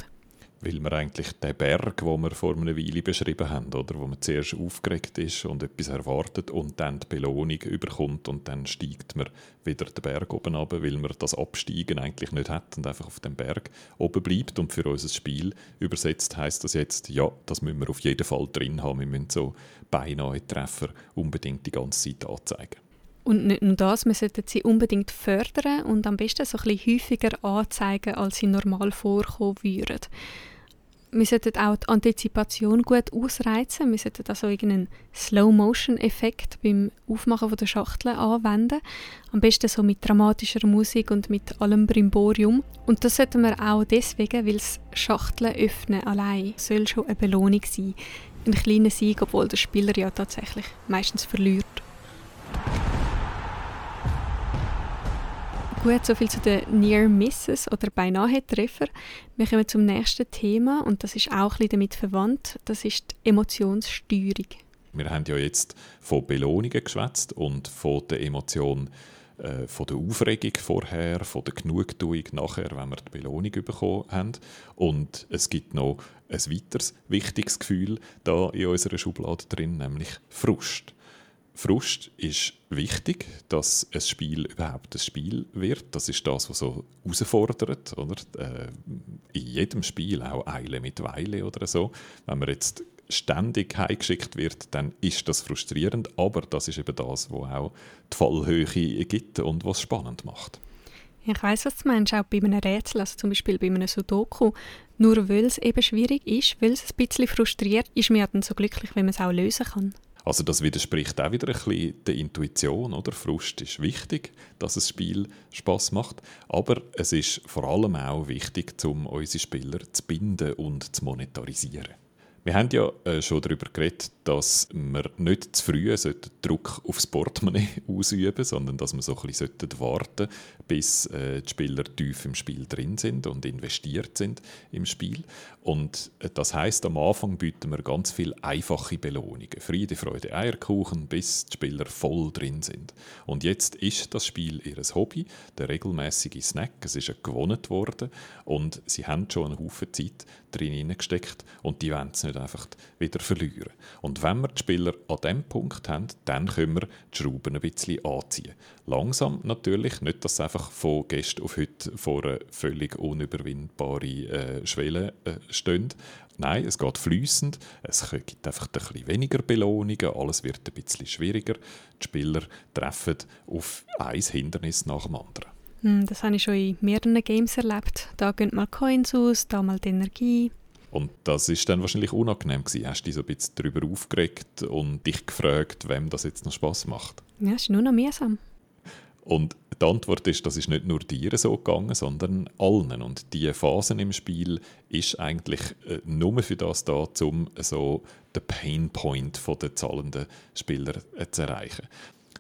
weil man eigentlich den Berg, wo wir vor einer Weile beschrieben haben, oder, wo man zuerst aufgeregt ist und etwas erwartet und dann die Belohnung überkommt und dann steigt man wieder den Berg oben ab, weil man das Absteigen eigentlich nicht hat und einfach auf dem Berg oben bleibt. Und für unser Spiel übersetzt heißt das jetzt, ja, das müssen wir auf jeden Fall drin haben. Wir müssen so beinahe Treffer unbedingt die ganze Zeit anzeigen. Und nicht nur das, wir sollten sie unbedingt fördern und am besten so ein bisschen häufiger anzeigen, als sie normal vorkommen würden wir sollten auch die Antizipation gut ausreizen. Wir sollten also irgendeinen Slow-Motion-Effekt beim Aufmachen der Schachtel anwenden. Am besten so mit dramatischer Musik und mit allem Brimborium. Und das sollten wir auch deswegen, weil das Schachteln öffnen allein soll schon eine Belohnung sein. Ein kleiner Sieg, obwohl der Spieler ja tatsächlich meistens verliert. Gut, soviel zu den Near Misses oder beinahe Treffer. Wir kommen zum nächsten Thema und das ist auch ein damit verwandt. Das ist die Emotionssteuerung. Wir haben ja jetzt von Belohnungen geschwätzt und von der Emotion äh, von der Aufregung vorher, von der Genugtuung nachher, wenn wir die Belohnung bekommen haben. Und es gibt noch ein weiteres wichtiges Gefühl da in unserer Schublade drin, nämlich Frust. Frust ist wichtig, dass ein Spiel überhaupt ein Spiel wird. Das ist das, was so herausfordert. Oder? Äh, in jedem Spiel, auch Eile mit Weile oder so. Wenn man jetzt ständig heimgeschickt wird, dann ist das frustrierend. Aber das ist eben das, was auch die Fallhöhe gibt und was spannend macht. Ich weiß, was du meinst, auch bei einem Rätsel, also zum Beispiel bei einem Sudoku. Nur weil es eben schwierig ist, weil es ein bisschen frustriert, ist man ja dann so glücklich, wenn man es auch lösen kann. Also das widerspricht auch wieder ein bisschen der Intuition, oder? Frust ist wichtig, dass das Spiel Spaß macht, aber es ist vor allem auch wichtig, um unsere Spieler zu binden und zu monetarisieren. Wir haben ja äh, schon darüber geredet, dass wir nicht zu früh Druck aufs Portemonnaie ausüben sondern dass wir so ein bisschen warten bis äh, die Spieler tief im Spiel drin sind und investiert sind im Spiel. Und äh, das heißt, am Anfang bieten wir ganz viele einfache Belohnungen. Friede, Freude, Eierkuchen, bis die Spieler voll drin sind. Und jetzt ist das Spiel ihr Hobby, der regelmäßige Snack. Es ist gewonnen worden und sie haben schon einen Haufen Zeit drin gesteckt und die wollen es nicht einfach wieder verlieren. Und wenn wir die Spieler an diesem Punkt haben, dann können wir die Schrauben ein bisschen anziehen. Langsam natürlich, nicht, dass es einfach von gestern auf heute vor eine völlig unüberwindbare äh, Schwelle äh, steht. Nein, es geht fließend. Es gibt einfach ein bisschen weniger Belohnungen, alles wird ein bisschen schwieriger. Die Spieler treffen auf ein Hindernis nach dem anderen. Hm, das habe ich schon in mehreren Games erlebt. Da gehen mal Coins aus, da mal die Energie. Und das ist dann wahrscheinlich unangenehm gewesen. Hast du dich so ein bisschen darüber aufgeregt und dich gefragt, wem das jetzt noch Spaß macht? Ja, es ist nur noch mühsam. Und die Antwort ist, das ist nicht nur dir so gegangen, sondern allen. Und diese Phasen im Spiel ist eigentlich äh, nur für das da, um so den Painpoint der zahlenden Spieler äh, zu erreichen.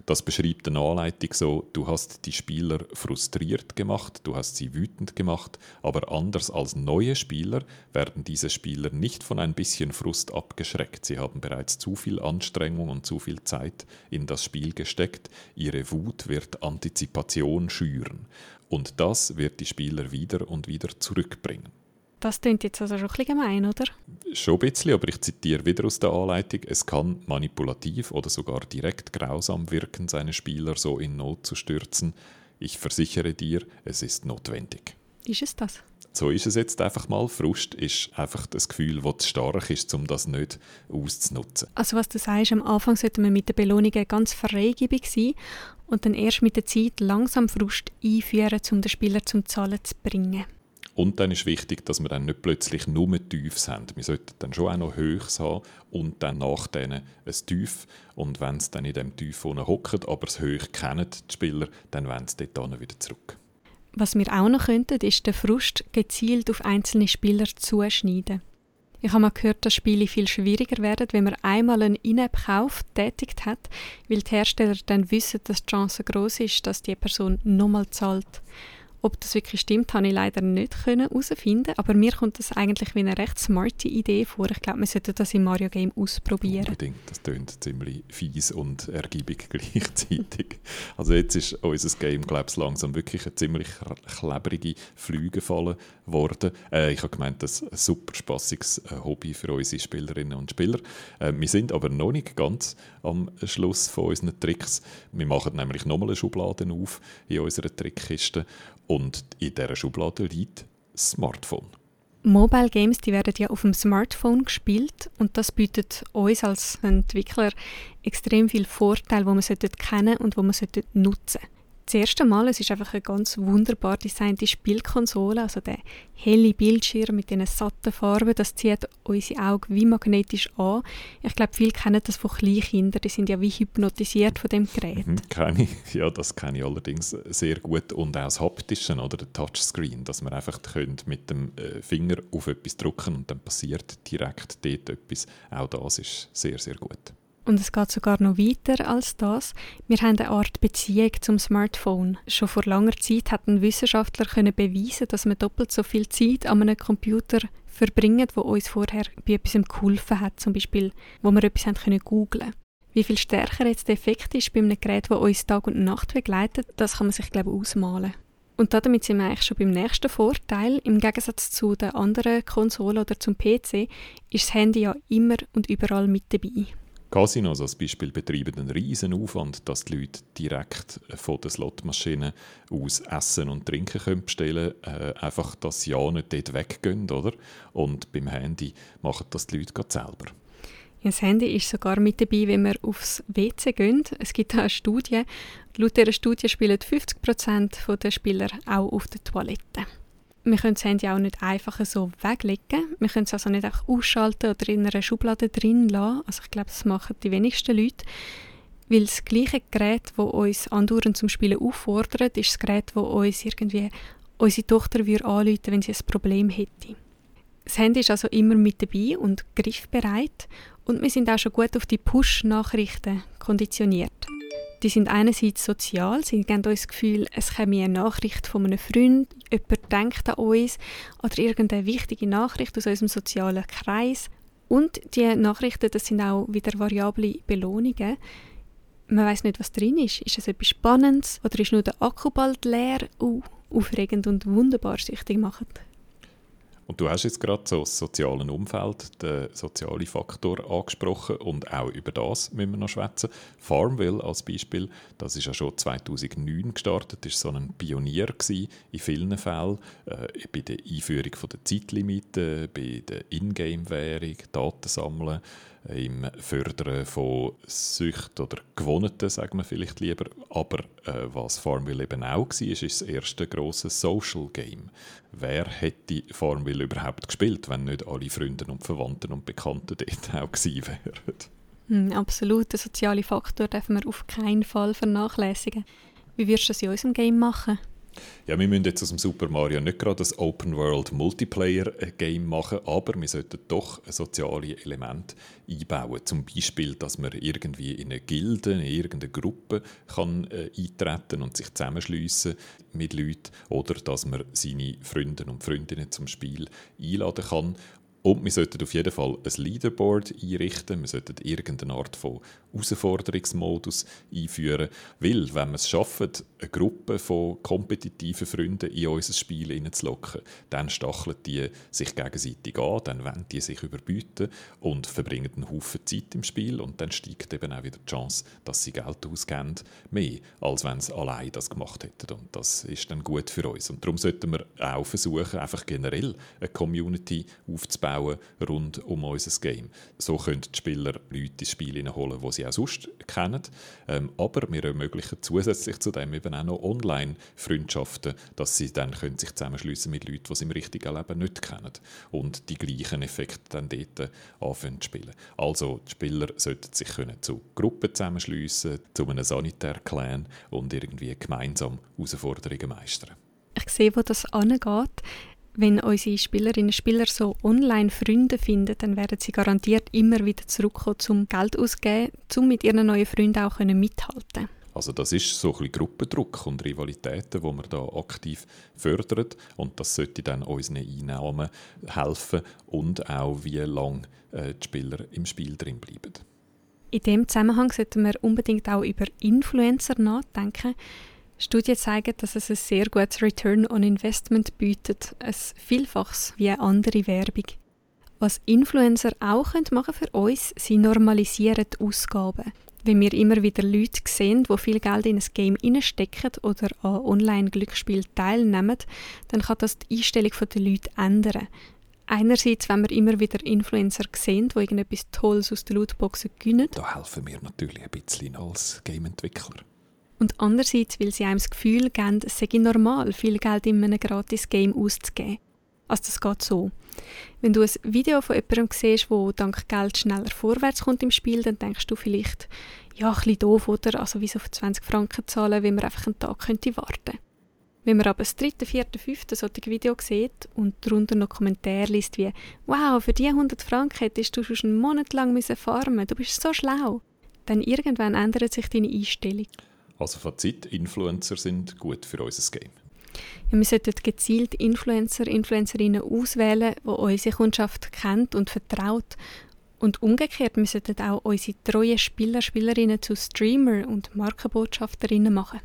Das beschreibt eine Anleitung so, du hast die Spieler frustriert gemacht, du hast sie wütend gemacht, aber anders als neue Spieler werden diese Spieler nicht von ein bisschen Frust abgeschreckt. Sie haben bereits zu viel Anstrengung und zu viel Zeit in das Spiel gesteckt. Ihre Wut wird Antizipation schüren. Und das wird die Spieler wieder und wieder zurückbringen. Das klingt jetzt also schon ein bisschen gemein, oder? Schon ein bisschen, aber ich zitiere wieder aus der Anleitung. Es kann manipulativ oder sogar direkt grausam wirken, seine Spieler so in Not zu stürzen. Ich versichere dir, es ist notwendig. Ist es das? So ist es jetzt einfach mal. Frust ist einfach das Gefühl, das zu stark ist, um das nicht auszunutzen. Also was du sagst, am Anfang sollte man mit den Belohnungen ganz freigebig sein und dann erst mit der Zeit langsam Frust einführen, um den Spieler zum Zahlen zu bringen. Und dann ist wichtig, dass wir dann nicht plötzlich nur Tiefs haben. Wir sollten dann schon auch noch Höchst haben und dann nach denen ein Tief. Und wenn sie dann in diesem Tief hocken, aber das Höch kennen, die Spieler, dann wollen sie dort wieder zurück. Was wir auch noch könnten, ist den Frust gezielt auf einzelne Spieler zuschneiden. Ich habe mal gehört, dass Spiele viel schwieriger werden, wenn man einmal einen In-App-Kauf tätigt hat, weil die Hersteller dann wissen, dass die Chance groß ist, dass die Person nochmal zahlt. Ob das wirklich stimmt, habe ich leider nicht herausfinden aber mir kommt das eigentlich wie eine recht smarte Idee vor. Ich glaube, wir sollten das im Mario Game ausprobieren. Unbedingt, das klingt ziemlich fies und ergiebig gleichzeitig. also jetzt ist unser Game, glaube ich, langsam wirklich eine ziemlich klebrige Flügefalle geworden. Äh, ich habe gemeint, das ist ein super spassiges äh, Hobby für unsere Spielerinnen und Spieler. Äh, wir sind aber noch nicht ganz am Schluss von unseren Tricks. Wir machen nämlich nochmal eine Schublade auf in unserer Trickkiste und in dieser Schublade liegt Smartphone. Mobile Games die werden ja auf dem Smartphone gespielt und das bietet uns als Entwickler extrem viel Vorteile, wo man kennen und wo man nutzen sollte das erste Mal, es ist einfach eine ganz wunderbar designte Spielkonsole, also der helle Bildschirm mit diesen satten Farben, das zieht unsere Augen wie magnetisch an. Ich glaube, viele kennen das von Kleinkindern, die sind ja wie hypnotisiert von dem Gerät. Mhm, kenne ich. Ja, das kenne ich allerdings sehr gut und auch das Haptische oder der Touchscreen, dass man einfach mit dem äh, Finger auf etwas drücken und dann passiert direkt dort etwas. Auch das ist sehr, sehr gut. Und es geht sogar noch weiter als das. Wir haben eine Art Beziehung zum Smartphone. Schon vor langer Zeit hat ein Wissenschaftler können beweisen, dass wir doppelt so viel Zeit an einem Computer verbringen, wo uns vorher bei etwas geholfen hat, zum Beispiel, wo wir etwas haben können googlen. Wie viel stärker jetzt der Effekt ist bei einem Gerät, das uns Tag und Nacht begleitet, das kann man sich glaube ich ausmalen. Und damit sind wir eigentlich schon beim nächsten Vorteil. Im Gegensatz zu den anderen Konsolen oder zum PC ist das Handy ja immer und überall mit dabei. Casinos als Beispiel betreiben einen riesen Aufwand, dass die Leute direkt von der Slotmaschine aus Essen und Trinken können bestellen können. Äh, einfach, dass sie ja nicht dort weggehen, oder? Und beim Handy machen das die Leute selber. Ja, das Handy ist sogar mit dabei, wenn wir aufs WC gehen. Es gibt auch eine Studie. Laut dieser Studie spielen 50% der Spieler auch auf der Toilette wir können das Handy auch nicht einfach so weglegen. Wir können es also nicht einfach ausschalten oder in einer Schublade drin lassen. Also ich glaube, das machen die wenigsten Leute. Weil das gleiche Gerät, das uns andauernd zum Spielen auffordert, ist das Gerät, das uns irgendwie unsere Tochter würde wenn sie ein Problem hätte. Das Handy ist also immer mit dabei und griffbereit und wir sind auch schon gut auf die Push-Nachrichten konditioniert. Die sind einerseits sozial, sie geben uns das Gefühl, es käme eine Nachricht von einem Freund, jemand denkt an uns oder irgendeine wichtige Nachricht aus unserem sozialen Kreis. Und die Nachrichten, das sind auch wieder variable Belohnungen. Man weiß nicht, was drin ist. Ist es etwas Spannendes oder ist nur der Akku bald leer? Uh, aufregend und wunderbar süchtig machen. Und du hast jetzt gerade so das soziale Umfeld, den sozialen Faktor angesprochen und auch über das müssen wir noch schwätzen. Farmville als Beispiel, das ist ja schon 2009 gestartet, ist so ein Pionier gewesen, in vielen Fällen äh, bei der Einführung von der Zeitlimite, bei der Ingame-Währung, Datensammeln, im Fördern von Sücht oder Gewohnten, sagen wir vielleicht lieber. Aber äh, was Farmville eben auch war, ist das erste große Social Game. Wer hätte Farmville überhaupt gespielt, wenn nicht alle Freunde und Verwandten und Bekannten dort auch gewesen wären? Mm, absolut, den sozialen Faktor dürfen wir auf keinen Fall vernachlässigen. Wie würdest du das in unserem Game machen? Ja, wir müssen jetzt aus dem Super Mario nicht gerade ein Open World Multiplayer Game machen, aber wir sollten doch ein soziales Element einbauen. Zum Beispiel, dass man irgendwie in eine Gilde, in irgendeine Gruppe kann äh, eintreten und sich zusammenschliessen mit Leuten oder dass man seine Freunde und Freundinnen zum Spiel einladen kann und wir sollten auf jeden Fall ein Leaderboard einrichten. Wir sollten irgendeine Art von Herausforderungsmodus einführen. Weil, wenn wir es schaffen, eine Gruppe von kompetitiven Freunden in unser Spiel hineinzulocken, dann stacheln die sich gegenseitig an, dann wollen die sich überbieten und verbringen einen Haufen Zeit im Spiel. Und dann steigt eben auch wieder die Chance, dass sie Geld ausgeben, mehr, als wenn sie allein das gemacht hätten. Und das ist dann gut für uns. Und darum sollten wir auch versuchen, einfach generell eine Community aufzubauen rund um unser Game. So können die Spieler Leute ins Spiel holen, die sie auch sonst kennen. Ähm, aber wir ermöglichen zusätzlich zu dem eben auch noch Online-Freundschaften, dass sie dann können sich zusammenschliessen mit Leuten, die sie im richtigen Leben nicht kennen und die gleichen Effekte dann dort anfangen zu spielen. Also die Spieler sollten sich können zu Gruppen zusammenschliessen, zu einem Sanitär-Clan und irgendwie gemeinsam Herausforderungen meistern. Ich sehe, wo das angeht wenn unsere Spielerinnen und Spieler so online Freunde finden, dann werden sie garantiert immer wieder zurückkommen zum Geld auszugeben, um mit ihren neuen Freunden auch mithalten also das ist so ein bisschen Gruppendruck und Rivalitäten, die wir da aktiv fördern und das sollte dann unseren Einnahmen helfen und auch wie lange äh, die Spieler im Spiel drin bleiben. In dem Zusammenhang sollten wir unbedingt auch über Influencer nachdenken. Studien zeigen, dass es ein sehr gutes Return on Investment bietet, ein Vielfaches wie andere Werbung. Was Influencer auch machen für uns, sie normalisieren die Ausgaben. Wenn wir immer wieder Leute sehen, die viel Geld in ein Game reinstecken oder an Online-Glücksspielen teilnehmen, dann kann das die Einstellung der Leute ändern. Einerseits, wenn wir immer wieder Influencer sehen, die irgendetwas Tolles aus den Lootboxen gewinnen. Da helfen wir natürlich ein bisschen als Game-Entwickler. Und andererseits, weil sie einem das Gefühl geben, es sei normal, viel Geld in einem Gratis-Game auszugeben. Also das geht so. Wenn du ein Video von jemandem siehst, wo dank Geld schneller vorwärts kommt im Spiel, dann denkst du vielleicht, ja, ein bisschen doof, oder? Also wieso für 20 Franken zahlen, wenn man einfach einen Tag könnte warten Wenn man aber das dritte, vierte, fünfte solche Video sieht und darunter noch Kommentare liest wie «Wow, für die 100 Franken hättest du schon einen Monat lang farmen du bist so schlau», dann irgendwann ändert sich deine Einstellung. Also Fazit, Influencer sind gut für unser Game. Ja, wir sollten gezielt Influencer, Influencerinnen auswählen, die unsere Kundschaft kennt und vertraut. Und umgekehrt, wir sollten auch unsere treuen Spieler, Spielerinnen zu Streamer und Markenbotschafterinnen machen.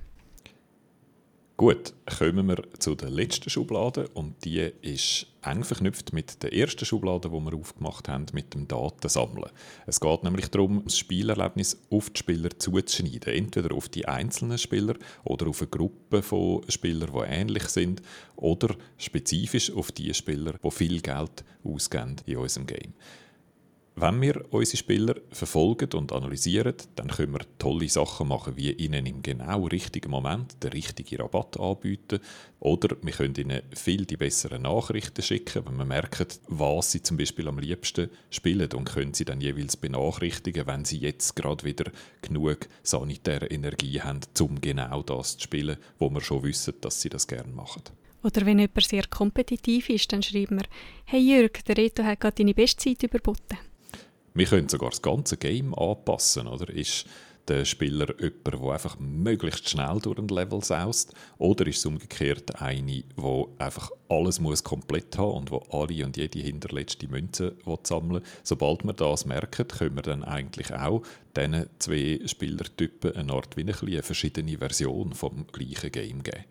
Gut, kommen wir zu der letzten Schublade und die ist eng verknüpft mit der ersten Schublade, die wir aufgemacht haben, mit dem Datensammeln. Es geht nämlich darum, das Spielerlebnis auf die Spieler zuzuschneiden, entweder auf die einzelnen Spieler oder auf eine Gruppe von Spielern, die ähnlich sind, oder spezifisch auf die Spieler, die viel Geld ausgeben in unserem Game. Wenn wir unsere Spieler verfolgen und analysieren, dann können wir tolle Sachen machen, wie ihnen im genau richtigen Moment den richtigen Rabatt anbieten oder wir können ihnen viel die besseren Nachrichten schicken, wenn wir merken, was sie zum Beispiel am liebsten spielen und können sie dann jeweils benachrichtigen, wenn sie jetzt gerade wieder genug sanitäre Energie haben, um genau das zu spielen, wo wir schon wissen, dass sie das gerne machen. Oder wenn jemand sehr kompetitiv ist, dann schreibt man, hey Jürg, der Reto hat gerade deine Bestzeit überboten. Wir können sogar das ganze Game anpassen, oder? Ist der Spieler jemand, der einfach möglichst schnell durch ein Level saust? Oder ist es umgekehrt eine, der einfach alles muss komplett haben und wo alle und jede hinterletzte Münze sammeln Sobald wir das merken, können wir dann eigentlich auch diesen zwei Spielertypen eine Art wie eine verschiedene Version vom gleichen Game geben.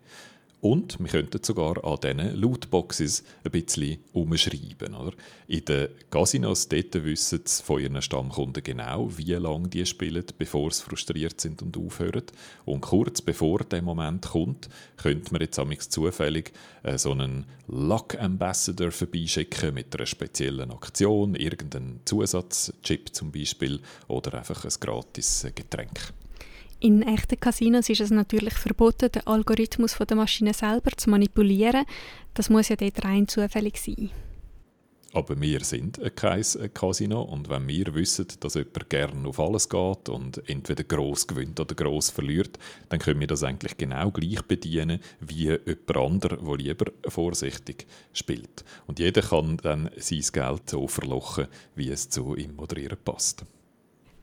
Und wir könnten sogar an diesen Lootboxes ein bisschen umschreiben. Oder? In den Casinos dort wissen sie von ihren Stammkunden genau, wie lange die spielen, bevor sie frustriert sind und aufhören. Und kurz bevor der Moment kommt, könnte man jetzt zufällig äh, so einen Luck Ambassador vorbeischicken mit einer speziellen Aktion, irgendeinen Zusatzchip zum Beispiel oder einfach ein gratis Getränk. In echten Casinos ist es natürlich verboten, den Algorithmus der Maschine selber zu manipulieren. Das muss ja dort rein zufällig sein. Aber wir sind kein Casino und wenn wir wissen, dass jemand gerne auf alles geht und entweder gross gewinnt oder gross verliert, dann können wir das eigentlich genau gleich bedienen wie jemand anderer, der lieber vorsichtig spielt. Und jeder kann dann sein Geld so verlochen, wie es zu ihm oder ihr passt.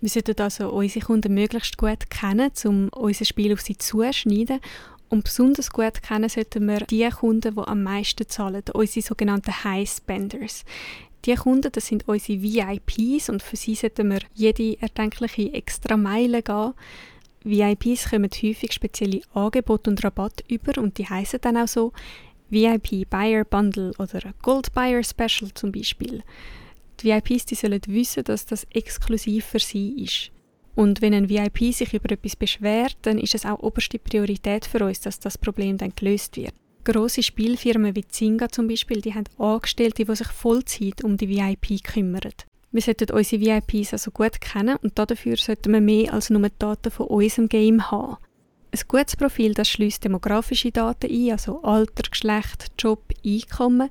Wir sollten also unsere Kunden möglichst gut kennen, um unser Spiel auf sie zuzuschneiden. Und besonders gut kennen sollten wir die Kunden, die am meisten zahlen, unsere sogenannten High Spenders. Die Kunden, das sind unsere VIPs und für sie sollten wir jede erdenkliche extra Meile gehen. VIPs kommen häufig spezielle Angebote und Rabatt über und die heißen dann auch so VIP Buyer Bundle oder Gold Buyer Special zum Beispiel. Die VIPs die sollen wissen, dass das exklusiv für sie ist. Und wenn ein VIP sich über etwas beschwert, dann ist es auch oberste Priorität für uns, dass das Problem dann gelöst wird. Grosse Spielfirmen wie Zynga zum Beispiel, die haben Angestellte, die sich Vollzeit um die VIP kümmern. Wir sollten unsere VIPs also gut kennen und dafür sollten wir mehr als nur die Daten von unserem Game haben. Ein gutes Profil das schließt demografische Daten ein, also Alter, Geschlecht, Job, Einkommen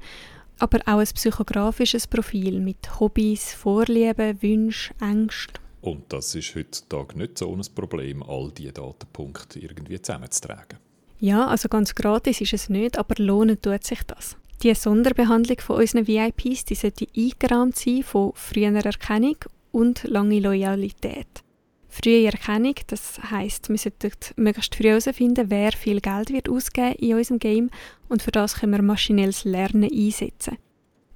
aber auch ein psychografisches Profil mit Hobbys, Vorlieben, Wünschen, Ängsten. Und das ist heutzutage nicht so ein Problem, all diese Datenpunkte irgendwie zusammenzutragen. Ja, also ganz gratis ist es nicht, aber lohnen tut sich das. Die Sonderbehandlung von unseren VIPs die sollte eingerahmt sein von früher Erkennung und lange Loyalität. Frühe Erkennung, das heißt, wir sollten möglichst früh herausfinden, wer viel Geld wird ausgeben in unserem Game und für das können wir maschinelles Lernen einsetzen.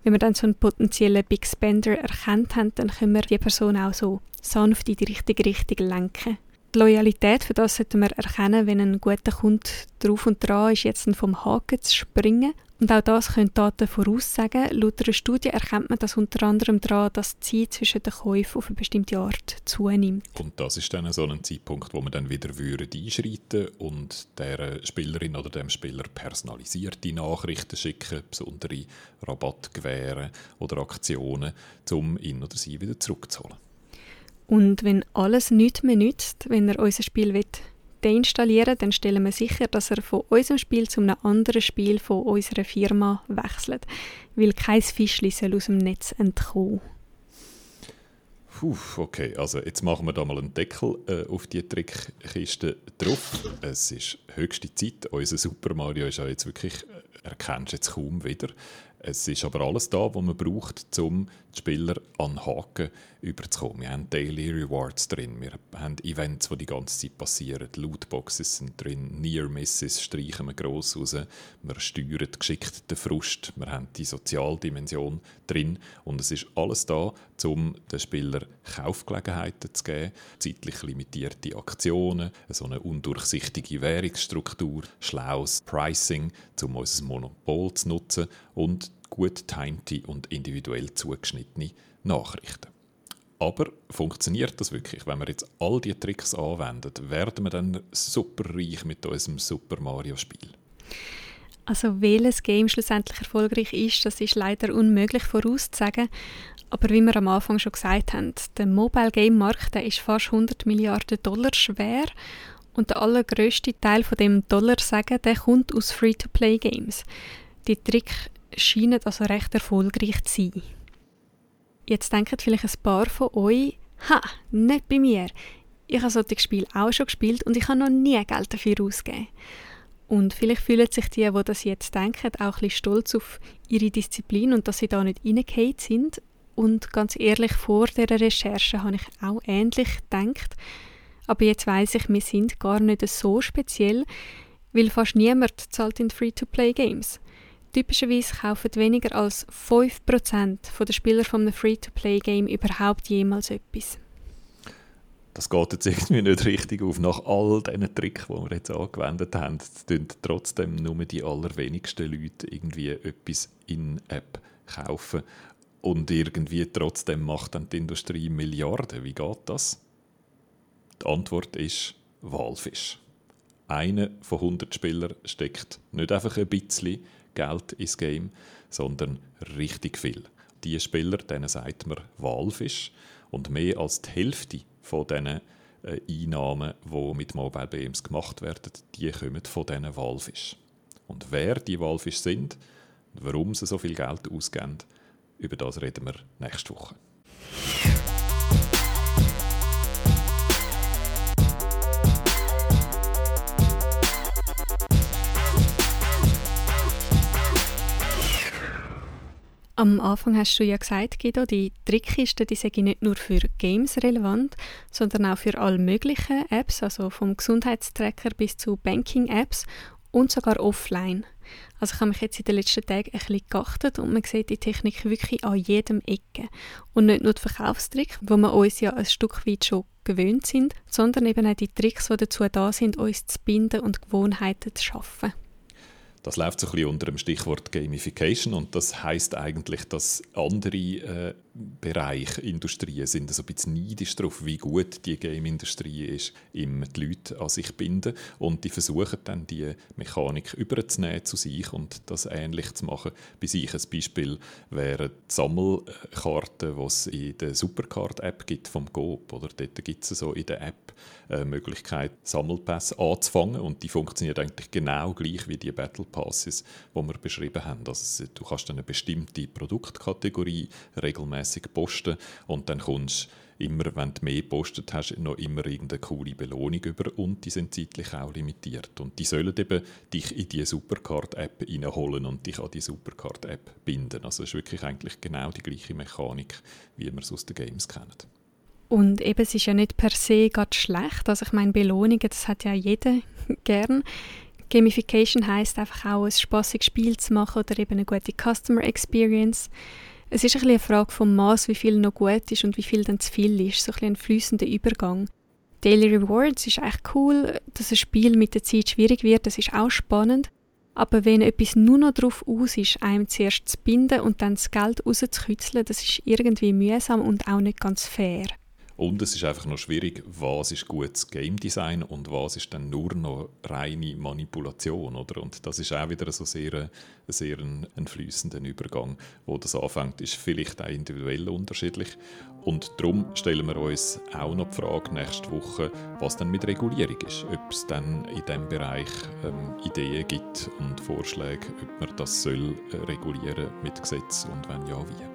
Wenn wir dann so einen potenziellen Big Spender erkannt haben, dann können wir die Person auch so sanft in die richtige Richtung lenken. Die Loyalität, für das sollten wir erkennen, wenn ein guter Kunde drauf und dran ist, jetzt vom Haken zu springen und auch das können Daten voraussagen. Laut einer Studie erkennt man das unter anderem daran, dass die Zeit zwischen den Käufen auf eine bestimmte Art zunimmt. Und das ist dann so ein Zeitpunkt, wo man dann wieder einschreiten und der Spielerin oder dem Spieler personalisierte Nachrichten schicken, besondere Rabatt gewähren oder Aktionen, um ihn oder sie wieder zurückzuholen. Und wenn alles nichts mehr nützt, wenn er unser Spiel will, deinstallieren, dann stellen wir sicher, dass er von unserem Spiel zu einem anderen Spiel von unserer Firma wechselt, weil kein Fischli soll aus dem Netz entkommen. Puh, okay, also jetzt machen wir da mal einen Deckel äh, auf die Trickkiste drauf. Es ist höchste Zeit. Unser Super Mario ist ja jetzt wirklich, äh, erkennst jetzt kaum wieder. Es ist aber alles da, was man braucht, um die Spieler an Haken überzukommen. Wir haben Daily Rewards drin, wir haben Events, die die ganze Zeit passieren, Lootboxes sind drin, Near Misses streichen wir gross raus, wir steuern geschickt den Frust, wir haben die Sozialdimension drin. Und es ist alles da, um den Spielern Kaufgelegenheiten zu geben, zeitlich limitierte Aktionen, so eine undurchsichtige Währungsstruktur, schlaues Pricing, um unser Monopol zu nutzen. Und gut timte und individuell zugeschnittene Nachrichten. Aber funktioniert das wirklich? Wenn wir jetzt all diese Tricks anwenden, werden wir dann super reich mit unserem Super Mario Spiel? Also welches Game schlussendlich erfolgreich ist, das ist leider unmöglich vorauszusagen. Aber wie wir am Anfang schon gesagt haben, der Mobile Game Markt ist fast 100 Milliarden Dollar schwer und der allergrößte Teil von dem Dollar sagen, der kommt aus Free-to-Play Games. Die Tricks scheinen also recht erfolgreich zu sein. Jetzt denken vielleicht ein paar von euch, ha, nicht bei mir. Ich habe solche Spiele auch schon gespielt und ich habe noch nie Geld dafür ausgegeben. Und vielleicht fühlen sich die, die das jetzt denken, auch ein bisschen stolz auf ihre Disziplin und dass sie da nicht reingefallen sind. Und ganz ehrlich, vor der Recherche habe ich auch ähnlich gedacht. Aber jetzt weiß ich, wir sind gar nicht so speziell, weil fast niemand zahlt in Free-to-Play-Games. Typischerweise kaufen weniger als 5% der Spieler von einem Free-to-Play-Game überhaupt jemals etwas. Das geht jetzt irgendwie nicht richtig auf. Nach all diesen Tricks, die wir jetzt angewendet haben, tun trotzdem nur die allerwenigsten Leute irgendwie etwas in App kaufen. Und irgendwie trotzdem macht dann die Industrie Milliarden. Wie geht das? Die Antwort ist Walfisch. Einer von 100 Spielern steckt nicht einfach ein bisschen Geld ins Game, sondern richtig viel. Die Spieler, denen sagt man Walfisch. Und mehr als die Hälfte von diesen äh, Einnahmen, die mit Mobile Games gemacht werden, die kommen von diesen Walfisch. Und wer die Walfisch sind und warum sie so viel Geld ausgeben, über das reden wir nächste Woche. Am Anfang hast du ja gesagt, Guido, die Trickkisten die sind nicht nur für Games relevant, sondern auch für alle möglichen Apps, also vom Gesundheitstracker bis zu Banking-Apps und sogar offline. Also ich habe mich jetzt in den letzten Tagen ein bisschen geachtet und man sieht die Technik wirklich an jedem Ecke. Und nicht nur die Verkaufstricks, wo wir uns ja ein Stück weit schon gewöhnt sind, sondern eben auch die Tricks, die dazu da sind, uns zu binden und Gewohnheiten zu schaffen. Das läuft so ein bisschen unter dem Stichwort Gamification und das heißt eigentlich, dass andere äh, Bereiche, Industrien sind so ein bisschen neidisch darauf, wie gut die Game-Industrie ist, im die Leute an sich binden und die versuchen dann die Mechanik überzunehmen zu sich und das ähnlich zu machen. Bei sich ein Beispiel wären die Sammelkarten, die es in der Supercard-App gibt vom Coop. Oder dort gibt es so in der App äh, Möglichkeit, Sammelpässe anzufangen und die funktioniert eigentlich genau gleich wie die Battle Passes, die wir beschrieben haben. Also du kannst eine bestimmte Produktkategorie regelmäßig posten und dann kommst immer, wenn du mehr gepostet hast, noch immer irgendeine coole Belohnung über und die sind zeitlich auch limitiert. Und die sollen eben dich in die Supercard-App reinholen und dich an die Supercard-App binden. Also es ist wirklich eigentlich genau die gleiche Mechanik, wie wir es aus den Games kennen. Und eben, es ist ja nicht per se ganz schlecht. Also ich meine, Belohnungen, das hat ja jeder gern. Gamification heißt einfach auch, ein spaßiges Spiel zu machen oder eben eine gute Customer Experience. Es ist ein bisschen eine Frage vom Maß, wie viel noch gut ist und wie viel dann zu viel ist. So ein, ein fließender Übergang. Daily Rewards ist echt cool, dass ein Spiel mit der Zeit schwierig wird, das ist auch spannend. Aber wenn etwas nur noch darauf aus ist, einem zuerst zu binden und dann das Geld rauszukitzeln, das ist irgendwie mühsam und auch nicht ganz fair. Und es ist einfach noch schwierig, was ist gutes Game Design und was ist dann nur noch reine Manipulation, oder? Und das ist auch wieder so sehr, sehr ein, ein fließender Übergang, wo das anfängt, ist vielleicht auch individuell unterschiedlich. Und darum stellen wir uns auch noch die Frage nächste Woche, was dann mit Regulierung ist. Ob es dann in diesem Bereich ähm, Ideen gibt und Vorschläge, ob man das soll äh, regulieren mit Gesetz und wenn ja, wie.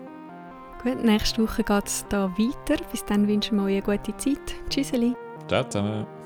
Gut, nächste Woche geht es da weiter. Bis dann wünschen wir euch eine gute Zeit. Tschüsseli. Ciao zusammen.